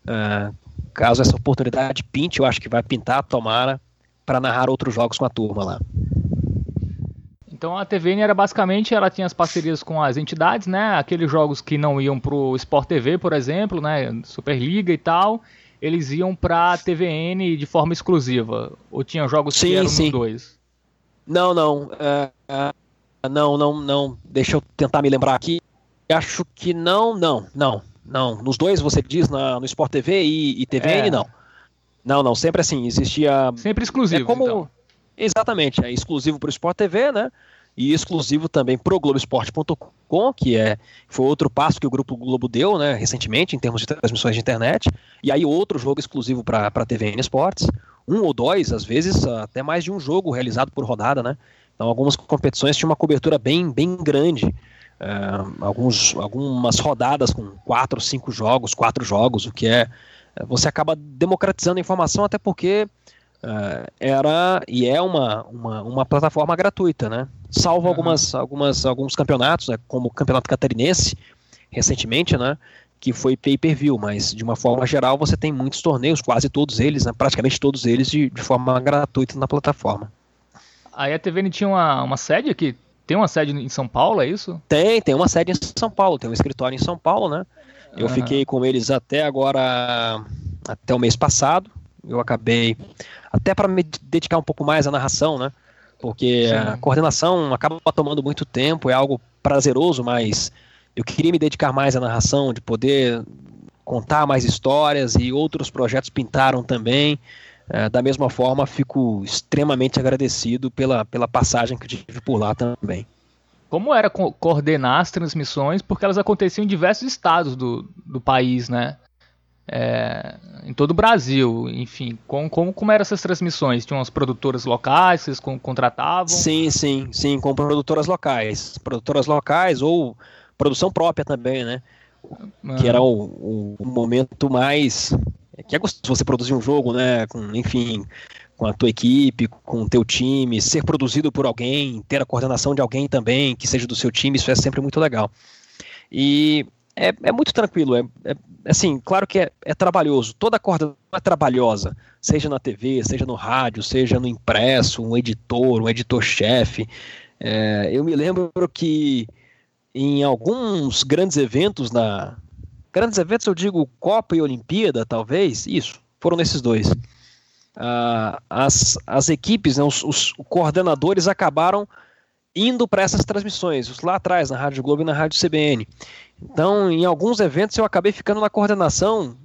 uh, caso essa oportunidade pinte, eu acho que vai pintar, tomara, para narrar outros jogos com a turma lá.
Então a TVN era basicamente, ela tinha as parcerias com as entidades, né? Aqueles jogos que não iam pro Sport TV, por exemplo, né? Superliga e tal, eles iam pra TVN de forma exclusiva. Ou tinham jogos sim, que eram sim. dois?
Não, não. Uh, uh, não, não, não. Deixa eu tentar me lembrar aqui. Acho que não, não, não. Não. Nos dois você diz na, no Sport TV e, e TVN, é. não. Não, não. Sempre assim, existia.
Sempre exclusivo.
É como. Então. Exatamente, é exclusivo para o Sport TV, né? E exclusivo também para o Globoesporte.com, que é, foi outro passo que o Grupo Globo deu né, recentemente em termos de transmissões de internet, e aí outro jogo exclusivo para a TVN Esportes, um ou dois, às vezes até mais de um jogo realizado por rodada, né? Então algumas competições tinham uma cobertura bem, bem grande, uh, alguns, algumas rodadas com quatro, cinco jogos, quatro jogos, o que é você acaba democratizando a informação, até porque uh, era e é uma, uma, uma plataforma gratuita, né? Salvo uhum. algumas, algumas, alguns campeonatos, né, como o Campeonato Catarinense, recentemente, né? Que foi pay-per-view, mas de uma forma geral você tem muitos torneios, quase todos eles, né, praticamente todos eles, de, de forma gratuita na plataforma.
Aí a TVN tinha uma, uma sede aqui? Tem uma sede em São Paulo, é isso?
Tem, tem uma sede em São Paulo, tem um escritório em São Paulo, né? Eu uhum. fiquei com eles até agora, até o mês passado. Eu acabei, até para me dedicar um pouco mais à narração, né? Porque Sim. a coordenação acaba tomando muito tempo, é algo prazeroso, mas eu queria me dedicar mais à narração, de poder contar mais histórias e outros projetos pintaram também. É, da mesma forma, fico extremamente agradecido pela, pela passagem que tive por lá também.
Como era co coordenar as transmissões? Porque elas aconteciam em diversos estados do, do país, né? É, em todo o Brasil, enfim, com, como, como eram essas transmissões? Tinham as produtoras locais, vocês contratavam?
Sim, sim, sim, com produtoras locais, produtoras locais ou produção própria também, né? Que era o, o, o momento mais que é gostoso você produzir um jogo, né? Com, enfim, com a tua equipe, com o teu time, ser produzido por alguém, ter a coordenação de alguém também que seja do seu time, isso é sempre muito legal. E é, é muito tranquilo. É, é, assim, claro que é, é trabalhoso. Toda corda é trabalhosa, seja na TV, seja no rádio, seja no impresso, um editor, um editor-chefe. É, eu me lembro que em alguns grandes eventos na grandes eventos eu digo Copa e Olimpíada talvez isso foram nesses dois ah, as, as equipes né, os, os coordenadores acabaram indo para essas transmissões lá atrás na Rádio Globo e na Rádio CBN então, em alguns eventos eu acabei ficando na coordenação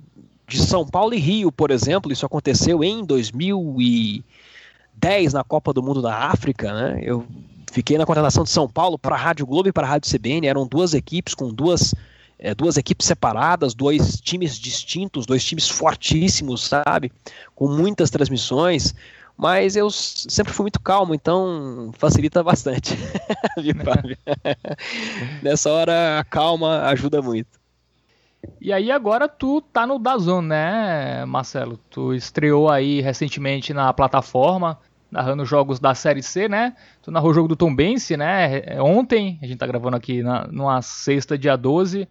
de São Paulo e Rio, por exemplo. Isso aconteceu em 2010 na Copa do Mundo da África, né? Eu fiquei na coordenação de São Paulo para a Rádio Globo e para a Rádio CBN. Eram duas equipes com duas é, duas equipes separadas, dois times distintos, dois times fortíssimos, sabe? Com muitas transmissões mas eu sempre fui muito calmo, então facilita bastante. Viu, Fábio? Nessa hora a calma ajuda muito.
E aí agora tu tá no Dazon, né, Marcelo? Tu estreou aí recentemente na plataforma, narrando jogos da Série C, né? Tu narrou o jogo do Tom Bense, né? É, ontem, a gente tá gravando aqui na, numa sexta, dia 12,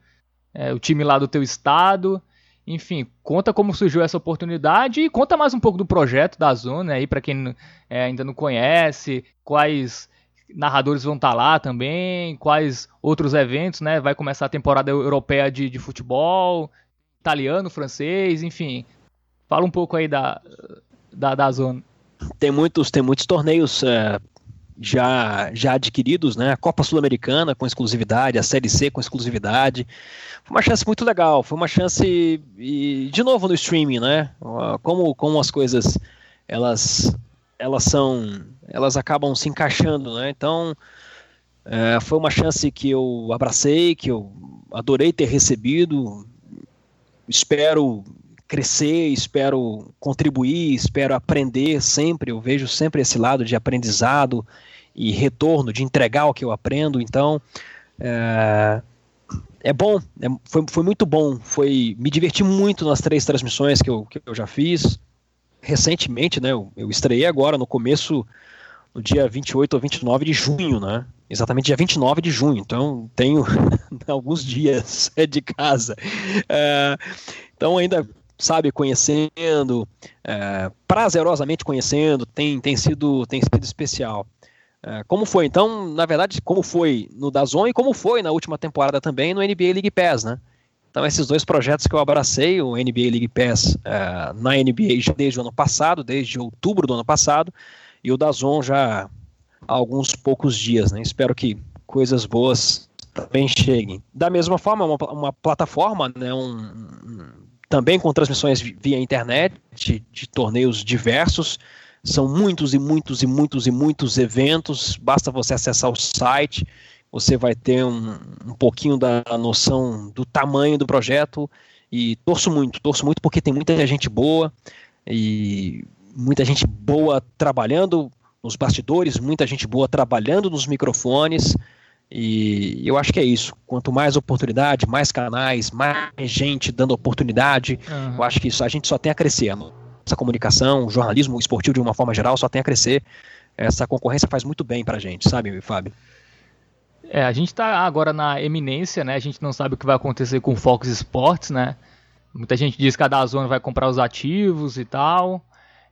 é, o time lá do teu estado. Enfim, conta como surgiu essa oportunidade e conta mais um pouco do projeto da Zona aí para quem é, ainda não conhece, quais narradores vão estar tá lá também, quais outros eventos, né? Vai começar a temporada europeia de, de futebol, italiano, francês, enfim. Fala um pouco aí da, da, da Zona.
Tem muitos, tem muitos torneios é, já, já adquiridos, né? A Copa Sul-Americana com exclusividade, a Série C com exclusividade. Foi uma chance muito legal, foi uma chance e, de novo no streaming, né? Como, como as coisas elas elas são elas acabam se encaixando, né? Então é, foi uma chance que eu abracei, que eu adorei ter recebido. Espero crescer, espero contribuir, espero aprender sempre. Eu vejo sempre esse lado de aprendizado e retorno, de entregar o que eu aprendo. Então, é, é bom, é, foi, foi muito bom. Foi me diverti muito nas três transmissões que eu, que eu já fiz. Recentemente, né? Eu, eu estreiei agora no começo, no dia 28 ou 29 de junho, né? Exatamente dia 29 de junho. Então tenho alguns dias de casa. É, então ainda sabe, conhecendo, é, prazerosamente conhecendo, tem, tem, sido, tem sido especial. É, como foi, então, na verdade, como foi no Dazon e como foi na última temporada também no NBA League Pass, né? Então, esses dois projetos que eu abracei, o NBA League Pass é, na NBA desde o ano passado, desde outubro do ano passado, e o Dazon já há alguns poucos dias, né? Espero que coisas boas também cheguem. Da mesma forma, uma, uma plataforma, né, um, também com transmissões via internet de, de, torneios diversos. São muitos e muitos e muitos e muitos eventos. Basta você acessar o site, você vai ter um, um pouquinho da noção do tamanho do projeto. E torço muito, torço muito porque tem muita gente boa e muita gente boa trabalhando nos bastidores, muita gente boa trabalhando nos microfones. E eu acho que é isso. Quanto mais oportunidade, mais canais, mais gente dando oportunidade, uhum. eu acho que isso a gente só tem a crescer. Essa comunicação, o jornalismo esportivo de uma forma geral só tem a crescer. Essa concorrência faz muito bem pra gente, sabe, Fábio?
É, a gente tá agora na eminência, né? A gente não sabe o que vai acontecer com o Fox Sports, né? Muita gente diz que a Dazone vai comprar os ativos e tal.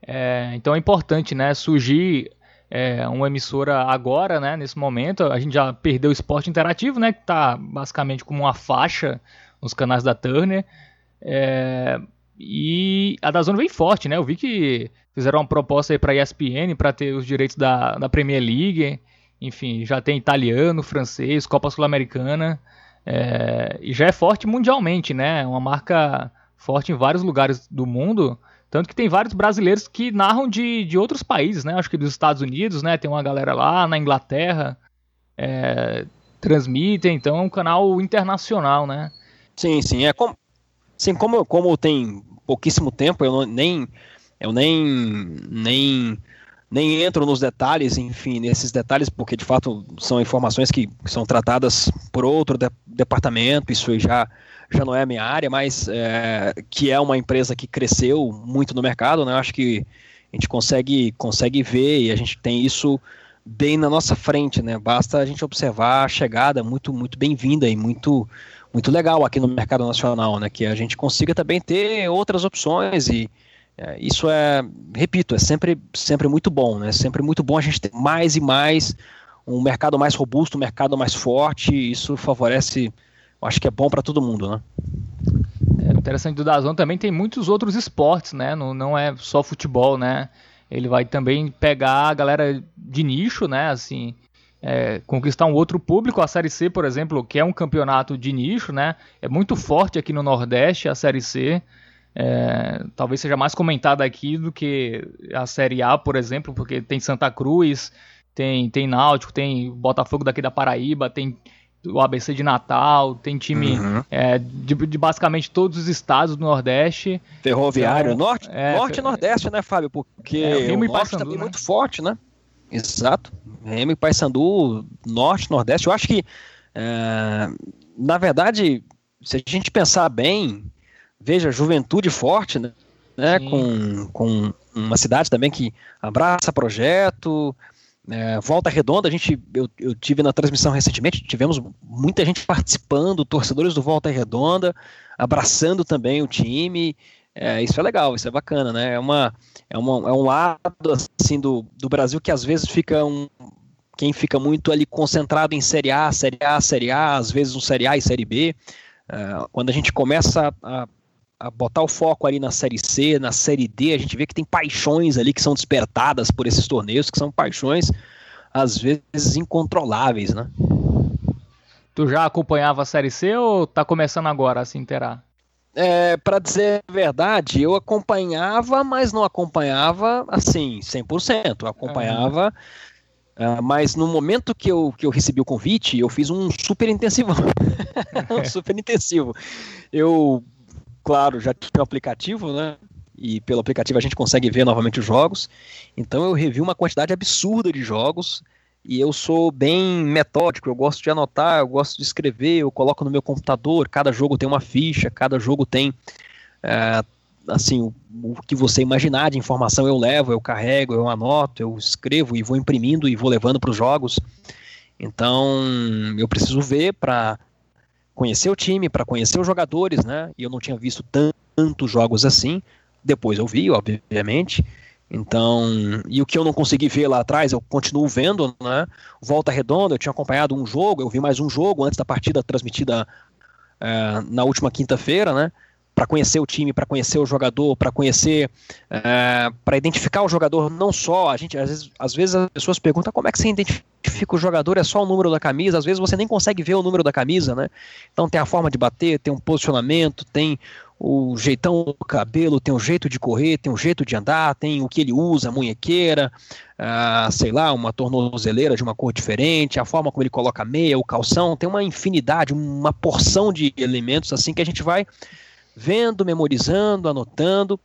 É, então é importante, né, surgir é, uma emissora agora, né, nesse momento. A gente já perdeu o esporte interativo, né, que está basicamente como uma faixa nos canais da Turner. É, e a Dazone vem forte, né? Eu vi que fizeram uma proposta aí para a ESPN para ter os direitos da, da Premier League. Enfim, já tem italiano, francês, Copa Sul-Americana. É, e já é forte mundialmente, né? Uma marca forte em vários lugares do mundo. Tanto que tem vários brasileiros que narram de, de outros países, né? Acho que dos Estados Unidos, né? Tem uma galera lá na Inglaterra. É, transmitem, então é um canal internacional, né?
Sim, sim. É como, sim, como, como tem pouquíssimo tempo, eu não, nem eu nem nem nem entro nos detalhes, enfim, nesses detalhes, porque de fato são informações que são tratadas por outro de, departamento, isso já já não é a minha área, mas é, que é uma empresa que cresceu muito no mercado, né? Eu acho que a gente consegue, consegue ver e a gente tem isso bem na nossa frente, né? Basta a gente observar a chegada muito, muito bem-vinda e muito, muito legal aqui no mercado nacional, né? Que a gente consiga também ter outras opções e é, isso é, repito, é sempre, sempre muito bom, né? Sempre muito bom a gente ter mais e mais um mercado mais robusto, um mercado mais forte. Isso favorece acho que é bom para todo mundo, né?
É interessante do Dazon também tem muitos outros esportes, né? Não, não é só futebol, né? Ele vai também pegar a galera de nicho, né? Assim, é, conquistar um outro público. A Série C, por exemplo, que é um campeonato de nicho, né? É muito forte aqui no Nordeste a Série C. É, talvez seja mais comentada aqui do que a Série A, por exemplo, porque tem Santa Cruz, tem, tem Náutico, tem Botafogo daqui da Paraíba, tem o ABC de Natal, tem time uhum. é, de, de, basicamente todos os estados do Nordeste.
Ferroviário, então, norte, é, norte e nordeste, né, Fábio? Porque é, o, Remo o norte também é né? muito forte, né? Exato. Remo e Paysandu, norte, nordeste. Eu acho que, é, na verdade, se a gente pensar bem, veja, juventude forte, né? né com, com uma cidade também que abraça projeto, é, Volta Redonda, a gente, eu, eu tive na transmissão recentemente, tivemos muita gente participando, torcedores do Volta Redonda, abraçando também o time. É, isso é legal, isso é bacana, né? É, uma, é, uma, é um lado assim do, do Brasil que às vezes fica um. Quem fica muito ali concentrado em Série A, Série A, Série A, às vezes um Série A e Série B. É, quando a gente começa a, a botar o foco ali na Série C, na Série D, a gente vê que tem paixões ali que são despertadas por esses torneios, que são paixões às vezes incontroláveis, né?
Tu já acompanhava a Série C ou tá começando agora a se inteirar?
É, para dizer a verdade, eu acompanhava, mas não acompanhava assim, 100%. Eu acompanhava, uh, mas no momento que eu, que eu recebi o convite, eu fiz um super intensivo. um super intensivo. Eu claro, já tinha o aplicativo, né? E pelo aplicativo a gente consegue ver novamente os jogos. Então eu revi uma quantidade absurda de jogos. e eu sou bem metódico, eu gosto de anotar, eu gosto de escrever, eu coloco no meu computador, cada jogo tem uma ficha, cada jogo tem é, assim, o, o, que você imaginar de informação eu levo, eu carrego, eu anoto, eu escrevo e vou imprimindo e vou levando para os jogos. Então, eu preciso ver para conhecer o time, para conhecer os jogadores, né? E eu não tinha visto tantos jogos assim. Depois eu vi, obviamente. Então, e o que eu não consegui ver lá atrás, eu continuo vendo, né? Volta Redonda, eu tinha acompanhado um jogo, eu vi mais um jogo antes da partida transmitida é, na última quinta-feira, né? Para conhecer o time, para conhecer o jogador, para conhecer, é, para identificar o jogador, não só a gente, às vezes, às vezes as pessoas perguntam como é que você identifica o jogador, é só o número da camisa, às vezes você nem consegue ver o número da camisa, né? Então tem a forma de bater, tem um posicionamento, tem o jeitão do cabelo, tem o jeito de correr, tem o jeito de andar, tem o que ele usa, munhequeira, ah, sei lá, uma tornozeleira de uma cor diferente, a forma como ele coloca a meia, o calção, tem uma infinidade, uma porção de elementos assim que a gente vai vendo, memorizando, anotando,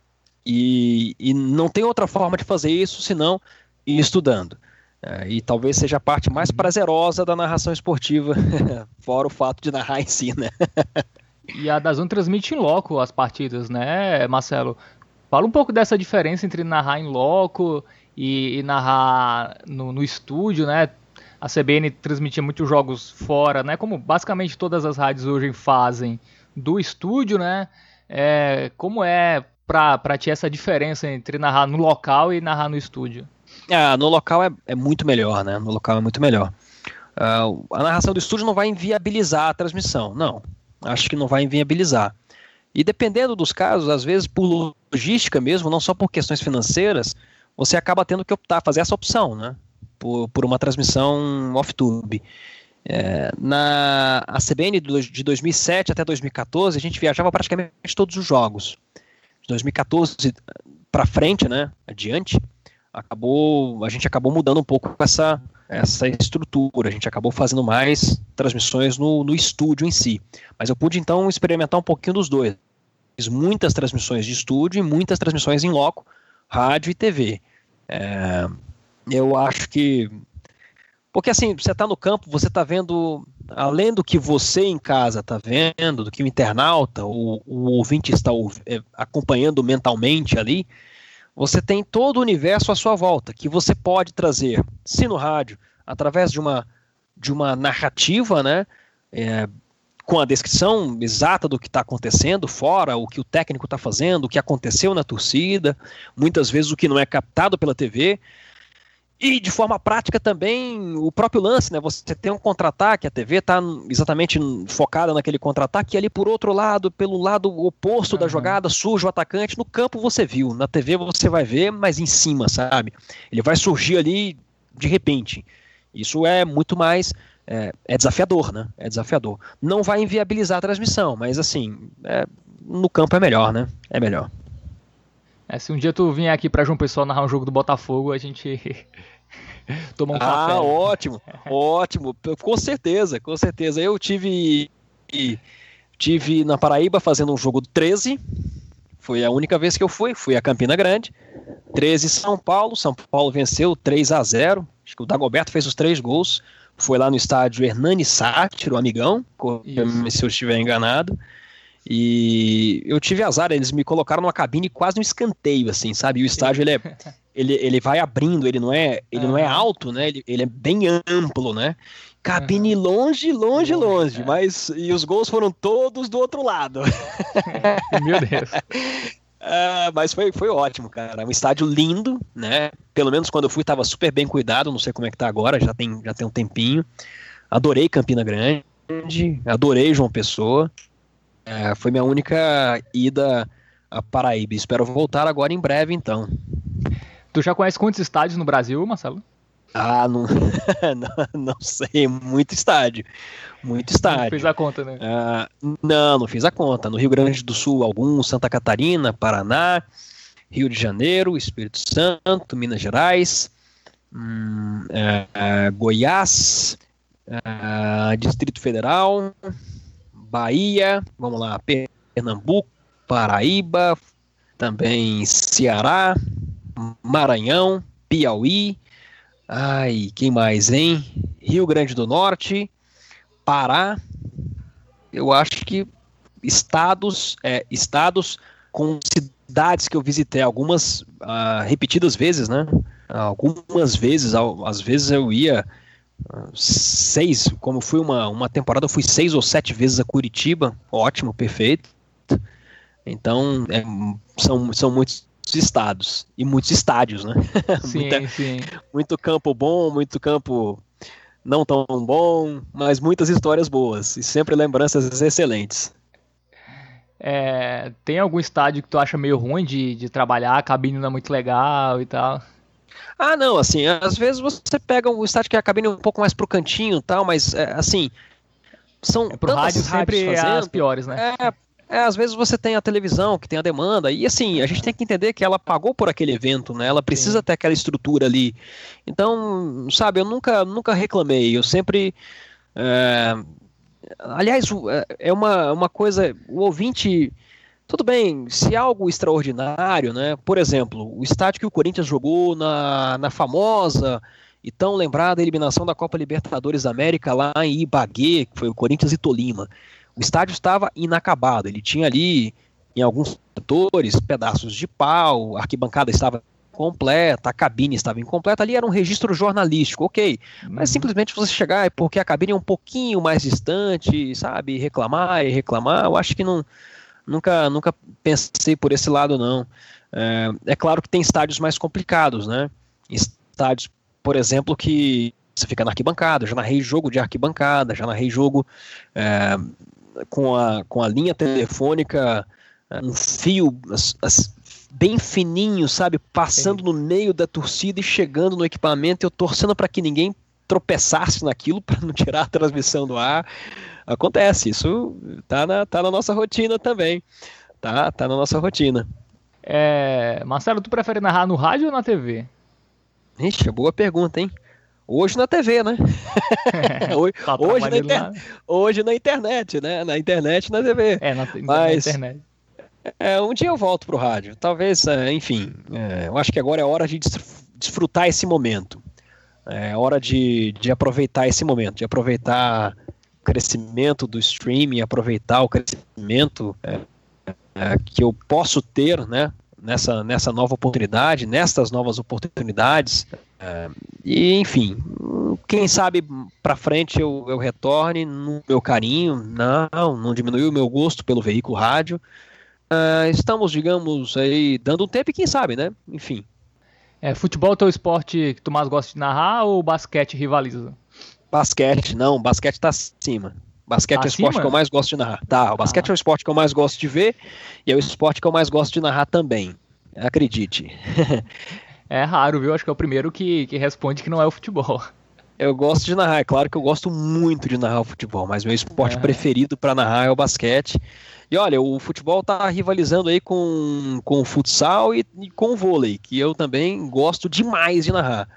e, e não tem outra forma de fazer isso senão ir estudando. É, e talvez seja a parte mais prazerosa da narração esportiva, fora o fato de narrar em si, né?
E a Dazon transmite em loco as partidas, né, Marcelo? Fala um pouco dessa diferença entre narrar em loco e, e narrar no, no, estúdio, né? A CBN transmitia muitos jogos fora, né? Como basicamente todas as rádios hoje fazem do estúdio, né? É, como é para ti essa diferença entre narrar no local e narrar no estúdio?
Ah, no local é, é muito melhor, né? No local é muito melhor. Uh, a narração do estúdio não vai inviabilizar a transmissão, não acho que não vai inviabilizar. E dependendo dos casos, às vezes por logística mesmo, não só por questões financeiras, você acaba tendo que optar, fazer essa opção, né? Por, por uma transmissão off-tube. É, na a CBN de 2007 até 2014, a gente viajava praticamente todos os jogos. De 2014 para frente, né, adiante, acabou, a gente acabou mudando um pouco essa, essa estrutura. A gente acabou fazendo mais transmissões no, no estúdio em si. Mas eu pude então experimentar um pouquinho dos dois. Fiz muitas transmissões de estúdio e muitas transmissões em loco, rádio e TV. É, eu acho que. Porque assim, você está no campo, você está vendo, além do que você em casa está vendo, do que o internauta, o, o ouvinte está é, acompanhando mentalmente ali, você tem todo o universo à sua volta, que você pode trazer, se no rádio, através de uma, de uma narrativa, né, é, com a descrição exata do que está acontecendo, fora o que o técnico está fazendo, o que aconteceu na torcida, muitas vezes o que não é captado pela TV, e de forma prática também o próprio lance, né? Você tem um contra-ataque, a TV está exatamente focada naquele contra-ataque, e ali por outro lado, pelo lado oposto uhum. da jogada, surge o atacante. No campo você viu, na TV você vai ver, mas em cima, sabe? Ele vai surgir ali de repente. Isso é muito mais. É, é desafiador, né? É desafiador. Não vai inviabilizar a transmissão, mas assim, é, no campo é melhor, né? É melhor.
É, se um dia tu vier aqui pra João Pessoa narrar um jogo do Botafogo, a gente toma um ah, café.
Ah, ótimo, ótimo, com certeza, com certeza. Eu tive tive na Paraíba fazendo um jogo do 13, foi a única vez que eu fui, fui a Campina Grande, 13 São Paulo, São Paulo venceu 3 a 0 acho que o Dagoberto fez os três gols, foi lá no estádio Hernani Sátiro, amigão, se eu estiver enganado, e eu tive azar, eles me colocaram numa cabine quase no escanteio, assim, sabe? E o estádio ele é, ele, ele vai abrindo, ele não é, ele uhum. não é alto, né? Ele, ele é bem amplo, né? Cabine uhum. longe, longe, longe, longe é. mas e os gols foram todos do outro lado.
Meu Deus.
Uh, mas foi, foi ótimo, cara. Um estádio lindo, né? Pelo menos quando eu fui estava super bem cuidado. Não sei como é que tá agora, já tem, já tem um tempinho. Adorei Campina Grande, adorei João Pessoa. É, foi minha única ida a Paraíba. Espero voltar agora em breve, então.
Tu já conhece quantos estádios no Brasil, Marcelo?
Ah, não, não, não, sei, muito estádio, muito estádio. Não
fiz a conta, né?
Ah, não, não fiz a conta. No Rio Grande do Sul, alguns, Santa Catarina, Paraná, Rio de Janeiro, Espírito Santo, Minas Gerais, hum, é, é, Goiás, é, Distrito Federal, Bahia, vamos lá, Pernambuco, Paraíba, também Ceará, Maranhão, Piauí, Ai, quem mais, hein? Rio Grande do Norte, Pará. Eu acho que estados, é, estados com cidades que eu visitei, algumas uh, repetidas vezes, né? Algumas vezes, às vezes eu ia seis, como fui uma, uma temporada, eu fui seis ou sete vezes a Curitiba, ótimo, perfeito. Então, é, são, são muitos estados e muitos estádios, né?
Sim, Muita, sim.
Muito campo bom, muito campo não tão bom, mas muitas histórias boas e sempre lembranças excelentes.
É, tem algum estádio que tu acha meio ruim de, de trabalhar, a cabine não é muito legal e tal?
Ah, não, assim, às vezes você pega um estádio que a cabine é um pouco mais pro cantinho e tal, mas, é, assim, são
é, pro rádio sempre é fazendo, as piores, né?
É, é, às vezes você tem a televisão que tem a demanda, e assim, a gente tem que entender que ela pagou por aquele evento, né? Ela precisa Sim. ter aquela estrutura ali. Então, sabe, eu nunca, nunca reclamei, eu sempre. É, aliás, é, é uma, uma coisa, o ouvinte. Tudo bem, se algo extraordinário, né? Por exemplo, o estádio que o Corinthians jogou na, na famosa e tão lembrada eliminação da Copa Libertadores da América lá em Ibagué, que foi o Corinthians e Tolima. O estádio estava inacabado, ele tinha ali, em alguns setores, pedaços de pau, a arquibancada estava completa, a cabine estava incompleta, ali era um registro jornalístico, ok. Mas uhum. simplesmente você chegar porque a cabine é um pouquinho mais distante, sabe, reclamar e reclamar, eu acho que não, nunca, nunca pensei por esse lado, não. É, é claro que tem estádios mais complicados, né? Estádios, por exemplo, que você fica na arquibancada, já narrei jogo de arquibancada, já narrei jogo é, com, a, com a linha telefônica, é, um fio as, as, bem fininho, sabe? Passando Sim. no meio da torcida e chegando no equipamento, eu torcendo para que ninguém tropeçasse naquilo para não tirar a transmissão do ar. Acontece, isso tá na, tá na nossa rotina também. Tá, tá na nossa rotina.
É, Marcelo, tu prefere narrar no rádio ou na TV?
Ixi, boa pergunta, hein? Hoje na TV, né? hoje, tá hoje, na inter... hoje, na internet, né? Na internet na TV.
É, na, Mas, na internet.
É, um dia eu volto pro rádio. Talvez, é, enfim, é, eu acho que agora é hora de desfrutar esse momento. É hora de, de aproveitar esse momento, de aproveitar o crescimento do streaming, aproveitar o crescimento é, é, que eu posso ter, né? Nessa, nessa nova oportunidade, nestas novas oportunidades, é, e enfim, quem sabe para frente eu, eu retorne no meu carinho, não, não diminuiu o meu gosto pelo veículo rádio. Uh, estamos, digamos, aí dando um tempo e quem sabe, né? Enfim.
É, futebol é o teu esporte que tu mais gosta de narrar ou basquete rivaliza?
Basquete, não, basquete tá acima. Basquete tá é o esporte que eu mais gosto de narrar. Tá, o basquete ah. é o esporte que eu mais gosto de ver e é o esporte que eu mais gosto de narrar também. Acredite.
É raro, viu? Acho que é o primeiro que, que responde que não é o futebol.
Eu gosto de narrar, é claro que eu gosto muito de narrar o futebol, mas meu esporte é. preferido para narrar é o basquete. E olha, o futebol tá rivalizando aí com, com o futsal e, e com o vôlei, que eu também gosto demais de narrar.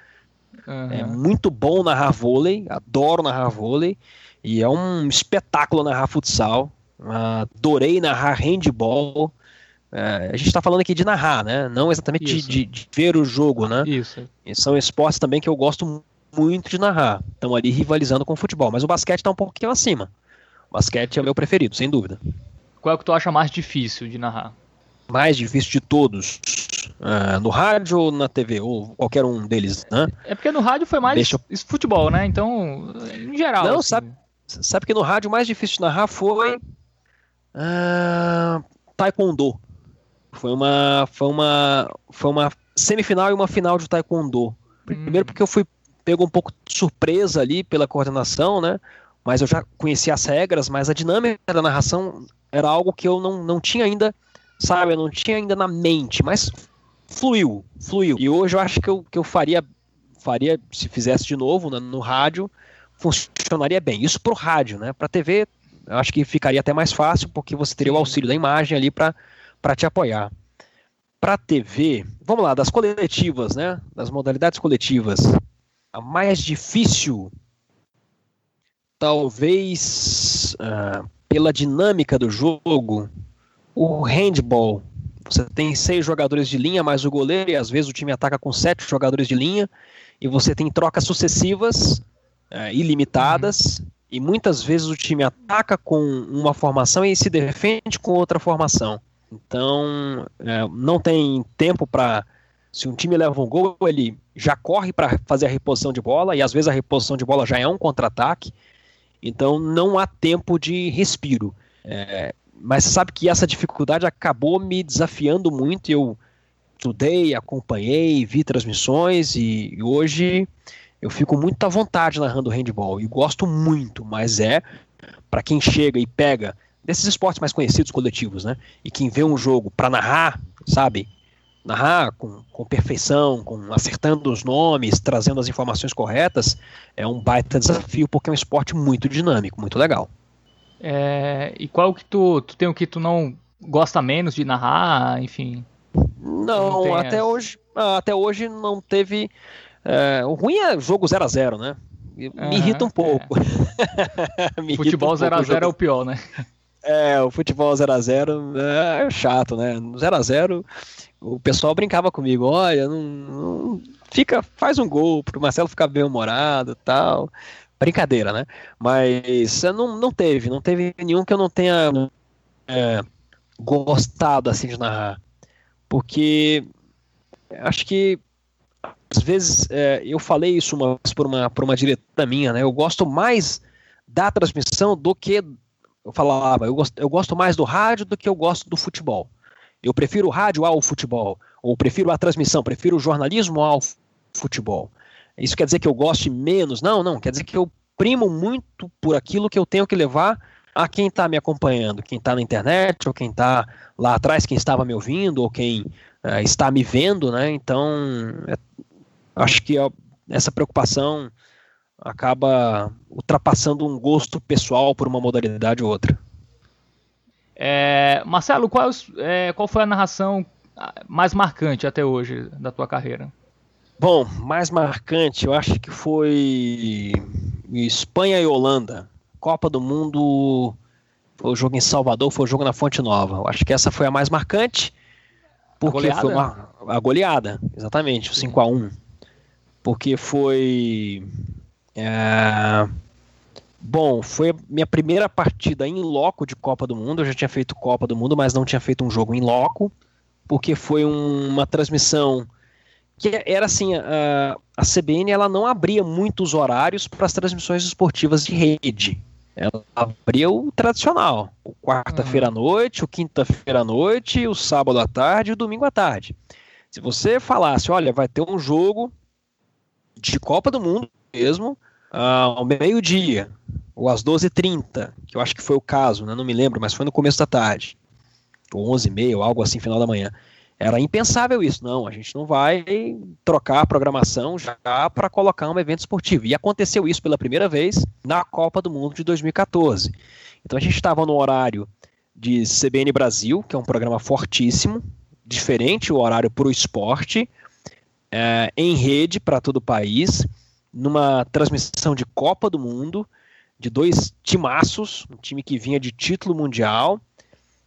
Uhum. É muito bom narrar vôlei, adoro narrar vôlei, e é um espetáculo narrar futsal. Adorei narrar handball. É, a gente está falando aqui de narrar, né? Não exatamente de, de, de, ver o jogo, né?
Isso.
E são esportes também que eu gosto muito de narrar. Estão ali rivalizando com o futebol. Mas o basquete está um pouquinho acima. O basquete é o meu preferido, sem dúvida.
Qual é o que tu acha mais difícil de narrar?
Mais difícil de todos. Uh, no rádio ou na TV? Ou qualquer um deles, né?
É porque no rádio foi mais Deixa eu... futebol, né? Então, em geral.
Não, assim... sabe, sabe que no rádio o mais difícil de narrar foi. Uh, taekwondo. Foi uma, foi uma, foi uma semifinal e uma final de taekwondo. Primeiro hum. porque eu fui pego um pouco de surpresa ali pela coordenação, né? Mas eu já conhecia as regras, mas a dinâmica da narração era algo que eu não, não tinha ainda, sabe, eu não tinha ainda na mente, mas fluiu, fluiu. E hoje eu acho que eu, que eu faria, faria se fizesse de novo no, no rádio, funcionaria bem. Isso pro rádio, né? Para TV, eu acho que ficaria até mais fácil, porque você teria o auxílio da imagem ali para te apoiar. Para TV, vamos lá, das coletivas, né? Das modalidades coletivas, a mais difícil, talvez uh, pela dinâmica do jogo, o handball. Você tem seis jogadores de linha mais o goleiro, e às vezes o time ataca com sete jogadores de linha, e você tem trocas sucessivas, é, ilimitadas, uhum. e muitas vezes o time ataca com uma formação e se defende com outra formação. Então, é, não tem tempo para. Se um time leva um gol, ele já corre para fazer a reposição de bola, e às vezes a reposição de bola já é um contra-ataque. Então, não há tempo de respiro. É, mas sabe que essa dificuldade acabou me desafiando muito. Eu estudei, acompanhei, vi transmissões e, e hoje eu fico muito à vontade narrando handball e gosto muito, mas é para quem chega e pega desses esportes mais conhecidos coletivos, né? E quem vê um jogo para narrar, sabe? Narrar com, com perfeição, com acertando os nomes, trazendo as informações corretas, é um baita desafio porque é um esporte muito dinâmico, muito legal.
É, e qual que tu, tu tem o que tu não gosta menos de narrar, enfim?
Não, não até hoje, ah, até hoje não teve. É, o ruim é jogo 0 a 0 né? Me uhum, irrita um pouco.
É. futebol 0 um 0 é o pior, né?
É, o futebol 0 a 0 é chato, né? 0 a 0 o pessoal brincava comigo, olha, não, não, fica, faz um gol pro Marcelo ficar bem humorado, tal. Brincadeira, né? Mas não, não teve, não teve nenhum que eu não tenha é, gostado assim de narrar. Porque acho que às vezes é, eu falei isso uma vez por uma, por uma diretora minha, né? Eu gosto mais da transmissão do que. Eu falava, eu gosto, eu gosto mais do rádio do que eu gosto do futebol. Eu prefiro o rádio ao futebol. Ou prefiro a transmissão, prefiro o jornalismo ao futebol. Isso quer dizer que eu goste menos? Não, não. Quer dizer que eu primo muito por aquilo que eu tenho que levar a quem está me acompanhando, quem está na internet, ou quem está lá atrás, quem estava me ouvindo, ou quem uh, está me vendo, né? Então, é, acho que essa preocupação acaba ultrapassando um gosto pessoal por uma modalidade ou outra.
É, Marcelo, qual, é, qual foi a narração mais marcante até hoje da tua carreira?
Bom, mais marcante, eu acho que foi Espanha e Holanda. Copa do Mundo, foi o jogo em Salvador, foi o jogo na Fonte Nova. Eu acho que essa foi a mais marcante. Porque a foi uma a goleada, exatamente, o 5 a 1 Porque foi. É, bom, foi minha primeira partida em loco de Copa do Mundo. Eu já tinha feito Copa do Mundo, mas não tinha feito um jogo em loco. Porque foi um, uma transmissão que era assim, a, a CBN ela não abria muitos horários para as transmissões esportivas de rede. Ela abria o tradicional, o quarta-feira à uhum. noite, o quinta-feira à noite, o sábado à tarde e o domingo à tarde. Se você falasse, olha, vai ter um jogo de Copa do Mundo mesmo, ao meio-dia, ou às 12h30, que eu acho que foi o caso, né? não me lembro, mas foi no começo da tarde, ou 11h30, ou algo assim, final da manhã. Era impensável isso. Não, a gente não vai trocar a programação já para colocar um evento esportivo. E aconteceu isso pela primeira vez na Copa do Mundo de 2014. Então a gente estava no horário de CBN Brasil, que é um programa fortíssimo, diferente o horário para o esporte, é, em rede para todo o país, numa transmissão de Copa do Mundo, de dois timaços, um time que vinha de título mundial,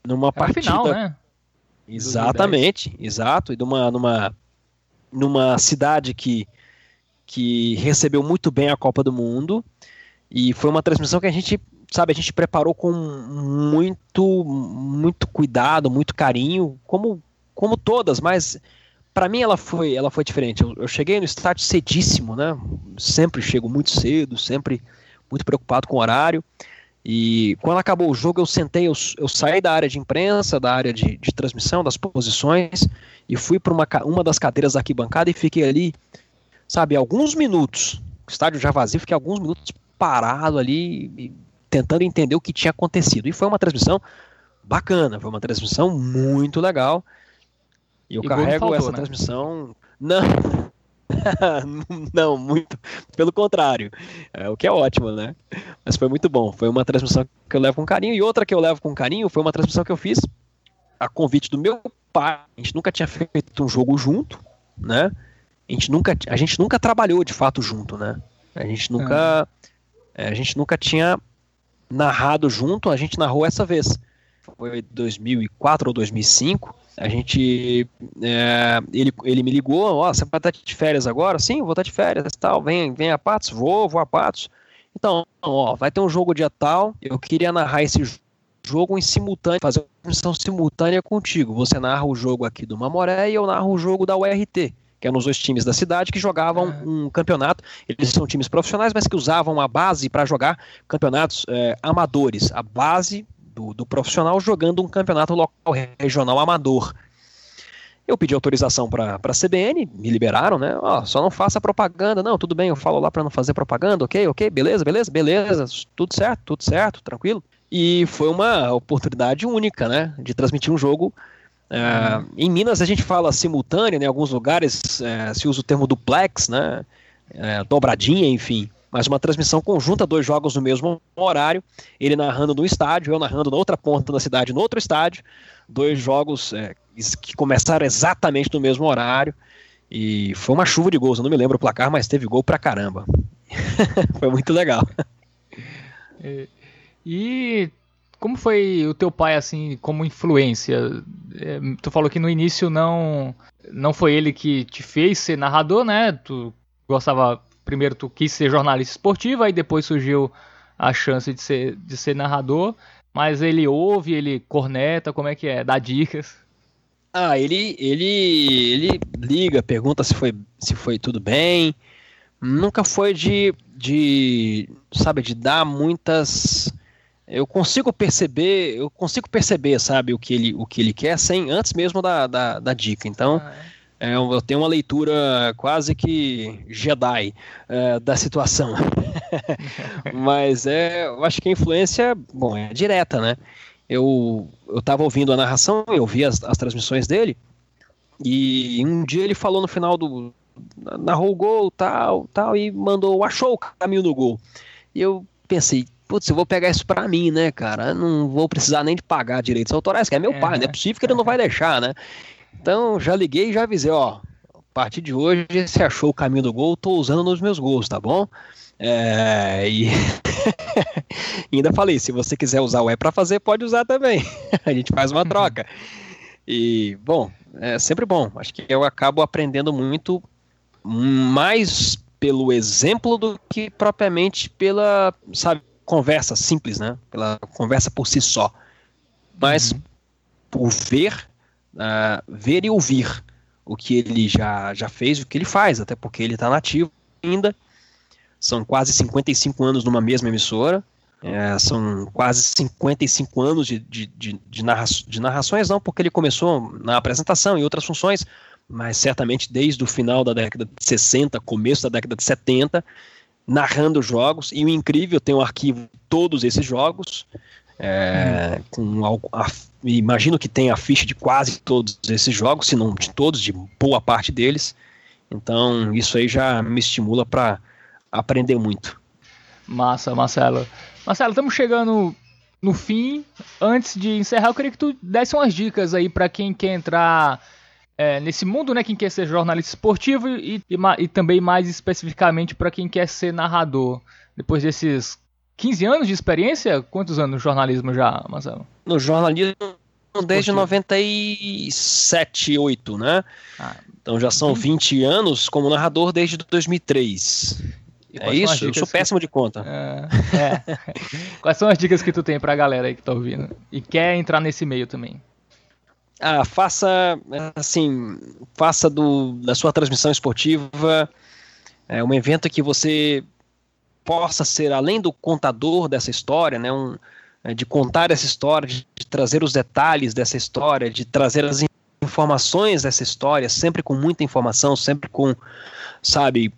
numa Era partida. Final, né? Exatamente, exato. E numa, numa, numa cidade que, que recebeu muito bem a Copa do Mundo. E foi uma transmissão que a gente, sabe, a gente preparou com muito, muito cuidado, muito carinho, como, como todas, mas para mim ela foi, ela foi diferente. Eu, eu cheguei no estádio cedíssimo, né? Sempre chego muito cedo, sempre muito preocupado com o horário. E quando acabou o jogo, eu sentei, eu, eu saí da área de imprensa, da área de, de transmissão, das posições, e fui para uma, uma das cadeiras da arquibancada e fiquei ali, sabe, alguns minutos. Estádio já vazio, fiquei alguns minutos parado ali, tentando entender o que tinha acontecido. E foi uma transmissão bacana, foi uma transmissão muito legal. E eu e carrego faltou, essa né? transmissão. Não, não, muito. Pelo contrário. É, o que é ótimo, né? Mas foi muito bom. Foi uma transmissão que eu levo com carinho. E outra que eu levo com carinho foi uma transmissão que eu fiz a convite do meu pai. A gente nunca tinha feito um jogo junto, né? A gente nunca, a gente nunca trabalhou de fato junto, né? A gente nunca, é. a gente nunca tinha narrado junto. A gente narrou essa vez. Foi 2004 ou 2005. A gente. É, ele, ele me ligou: Ó, oh, você vai estar de férias agora? Sim, vou estar de férias tal. Vem, vem a Patos? Vou, vou a Patos. Então, ó, vai ter um jogo dia tal. Eu queria narrar esse jogo em simultâneo, fazer uma transmissão simultânea contigo. Você narra o jogo aqui do Mamoré e eu narro o jogo da URT que eram os dois times da cidade que jogavam é. um campeonato. Eles são times profissionais, mas que usavam a base para jogar campeonatos é, amadores. A base do, do profissional jogando um campeonato local, regional amador. Eu pedi autorização para a CBN, me liberaram, né? Ó, só não faça propaganda. Não, tudo bem, eu falo lá para não fazer propaganda, ok, ok, beleza, beleza, beleza, tudo certo, tudo certo, tranquilo. E foi uma oportunidade única, né? De transmitir um jogo. É, em Minas a gente fala simultâneo, né? Em alguns lugares é, se usa o termo duplex, né? É, dobradinha, enfim mas uma transmissão conjunta, dois jogos no mesmo horário, ele narrando no estádio, eu narrando na outra ponta da cidade, no outro estádio, dois jogos é, que começaram exatamente no mesmo horário, e foi uma chuva de gols, eu não me lembro o placar, mas teve gol pra caramba. foi muito legal.
E, e como foi o teu pai assim como influência? É, tu falou que no início não não foi ele que te fez ser narrador, né? Tu gostava primeiro tu quis ser jornalista esportivo, aí depois surgiu a chance de ser, de ser narrador, mas ele ouve, ele corneta, como é que é? Dá dicas?
Ah, ele, ele, ele liga, pergunta se foi, se foi tudo bem. Nunca foi de, de, sabe, de dar muitas. Eu consigo perceber, eu consigo perceber, sabe, o que ele, o que ele quer sem antes mesmo da, da, da dica. Então, ah, é. É, eu tenho uma leitura quase que Jedi é, da situação. Mas é, eu acho que a influência, bom, é direta, né? Eu estava ouvindo a narração, eu vi as, as transmissões dele, e um dia ele falou no final do. narrou o gol, tal, tal, e mandou, achou o caminho do gol. E eu pensei, putz, eu vou pegar isso pra mim, né, cara? Eu não vou precisar nem de pagar direitos autorais, que é meu é, pai, não é possível que ele não vai deixar, né? Então já liguei e já avisei, ó. A partir de hoje, se achou o caminho do gol, tô usando nos meus gols, tá bom? É, e ainda falei, se você quiser usar o E para fazer, pode usar também. a gente faz uma troca. E, bom, é sempre bom. Acho que eu acabo aprendendo muito mais pelo exemplo do que propriamente pela, sabe, conversa simples, né? Pela conversa por si só. Mas uhum. por ver uh, ver e ouvir o que ele já, já fez, o que ele faz, até porque ele está nativo ainda. São quase 55 anos numa mesma emissora. É, são quase 55 anos de, de, de, de, narra de narrações, não porque ele começou na apresentação e outras funções, mas certamente desde o final da década de 60, começo da década de 70, narrando jogos. E o incrível, tem um arquivo de todos esses jogos, é, com a, imagino que tem a ficha de quase todos esses jogos, se não de todos, de boa parte deles. Então isso aí já me estimula para aprender muito.
Massa, Marcelo. Marcelo, estamos chegando no fim. Antes de encerrar, eu queria que tu desse umas dicas aí para quem quer entrar é, nesse mundo, né? Quem quer ser jornalista esportivo e, e, e também mais especificamente para quem quer ser narrador. Depois desses 15 anos de experiência? Quantos anos no jornalismo já, Marcelo?
No jornalismo desde 97, 8, né? Ah, então já são 20 anos como narrador desde 2003. É isso? Eu sou péssimo que... de conta. É,
é. quais são as dicas que tu tem pra galera aí que tá ouvindo e quer entrar nesse meio também?
Ah, faça assim, faça do, da sua transmissão esportiva é, um evento que você possa ser, além do contador dessa história, né, um, é, de contar essa história, de, de trazer os detalhes dessa história, de trazer as informações dessa história, sempre com muita informação, sempre com, sabe,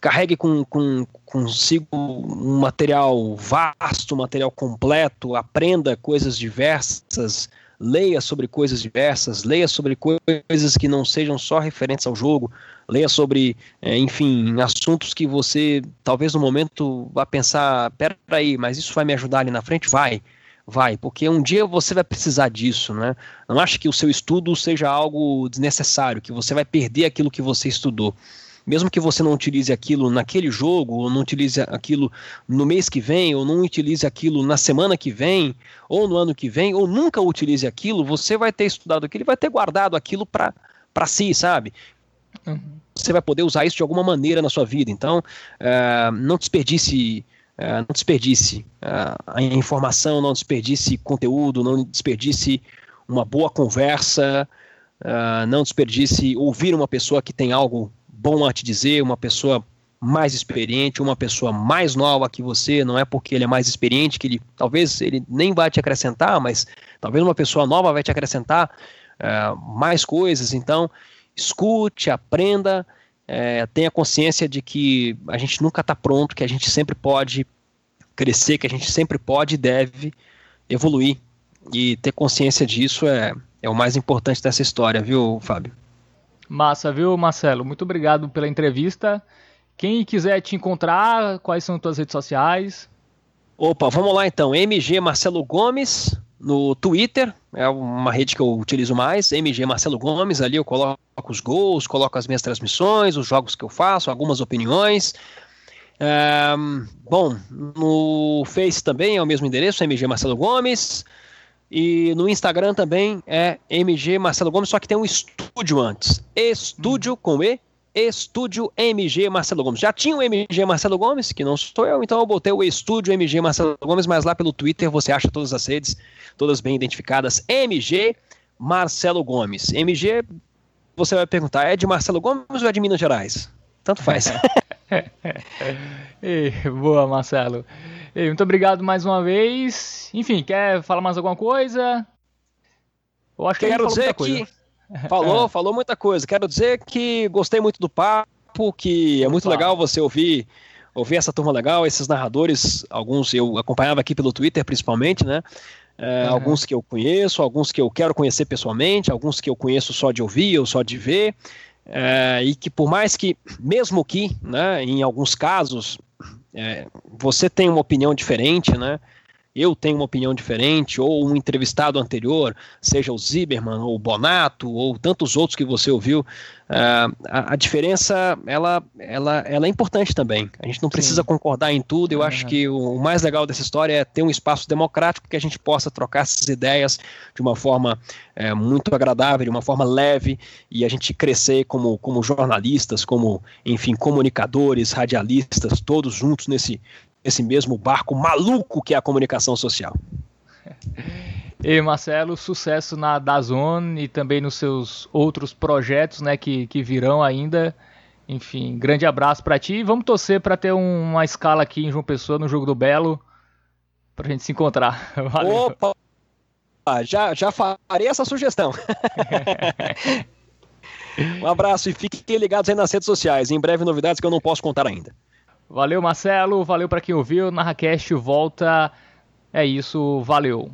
carregue com, com, consigo um material vasto, um material completo, aprenda coisas diversas, leia sobre coisas diversas, leia sobre coisas que não sejam só referentes ao jogo, leia sobre, é, enfim, assuntos que você talvez no momento vá pensar, peraí, mas isso vai me ajudar ali na frente? Vai, vai, porque um dia você vai precisar disso, né? Não acha que o seu estudo seja algo desnecessário, que você vai perder aquilo que você estudou. Mesmo que você não utilize aquilo naquele jogo, ou não utilize aquilo no mês que vem, ou não utilize aquilo na semana que vem, ou no ano que vem, ou nunca utilize aquilo, você vai ter estudado aquilo e vai ter guardado aquilo para si, sabe? Uhum. Você vai poder usar isso de alguma maneira na sua vida. Então, uh, não desperdice. Uh, não desperdice uh, a informação, não desperdice conteúdo, não desperdice uma boa conversa, não desperdice ouvir uma pessoa que tem algo bom a te dizer, uma pessoa mais experiente, uma pessoa mais nova que você, não é porque ele é mais experiente que ele talvez ele nem vai te acrescentar, mas talvez uma pessoa nova vai te acrescentar uh, mais coisas. Então, escute, aprenda, uh, tenha consciência de que a gente nunca está pronto, que a gente sempre pode crescer, que a gente sempre pode e deve evoluir. E ter consciência disso é, é o mais importante dessa história, viu, Fábio?
Massa, viu, Marcelo? Muito obrigado pela entrevista. Quem quiser te encontrar, quais são as tuas redes sociais?
Opa, vamos lá então. MG Marcelo Gomes no Twitter, é uma rede que eu utilizo mais, MG Marcelo Gomes, ali eu coloco os gols, coloco as minhas transmissões, os jogos que eu faço, algumas opiniões. bom, no Face também é o mesmo endereço, MG Marcelo Gomes. E no Instagram também é MG Marcelo Gomes, só que tem um estúdio antes. Estúdio com E, Estúdio MG Marcelo Gomes. Já tinha o MG Marcelo Gomes, que não sou eu, então eu botei o Estúdio MG Marcelo Gomes, mas lá pelo Twitter você acha todas as redes, todas bem identificadas. MG Marcelo Gomes. MG, você vai perguntar, é de Marcelo Gomes ou é de Minas Gerais? Tanto faz.
boa, Marcelo muito obrigado mais uma vez. Enfim, quer falar mais alguma coisa?
Eu acho que Quero dizer que falou, é. falou muita coisa. Quero dizer que gostei muito do papo, que é muito Opa. legal você ouvir ouvir essa turma legal, esses narradores, alguns eu acompanhava aqui pelo Twitter principalmente, né? É, uhum. Alguns que eu conheço, alguns que eu quero conhecer pessoalmente, alguns que eu conheço só de ouvir ou só de ver, é, e que por mais que, mesmo que, né, em alguns casos, é, você tem uma opinião diferente, né? Eu tenho uma opinião diferente, ou um entrevistado anterior, seja o Ziberman, ou o Bonato, ou tantos outros que você ouviu, uh, a, a, diferença, ela, ela, ela é importante também. A gente não precisa Sim. concordar em tudo, eu acho que o, o, mais legal dessa história é ter um espaço democrático que a gente possa trocar essas ideias de uma forma é, muito agradável, de uma forma leve, e a gente crescer como, como jornalistas, como, enfim, comunicadores, radialistas, todos juntos nesse, esse mesmo barco maluco que é a comunicação social.
E Marcelo, sucesso na Dazone e também nos seus outros projetos, né, que, que virão ainda. Enfim, grande abraço para ti. Vamos torcer para ter um, uma escala aqui em João Pessoa no jogo do Belo pra gente se encontrar.
Valeu. Opa! Já, já farei essa sugestão. um abraço e fiquem ligados aí nas redes sociais. Em breve novidades que eu não posso contar ainda.
Valeu, Marcelo. Valeu para quem ouviu. NarraCast volta. É isso. Valeu.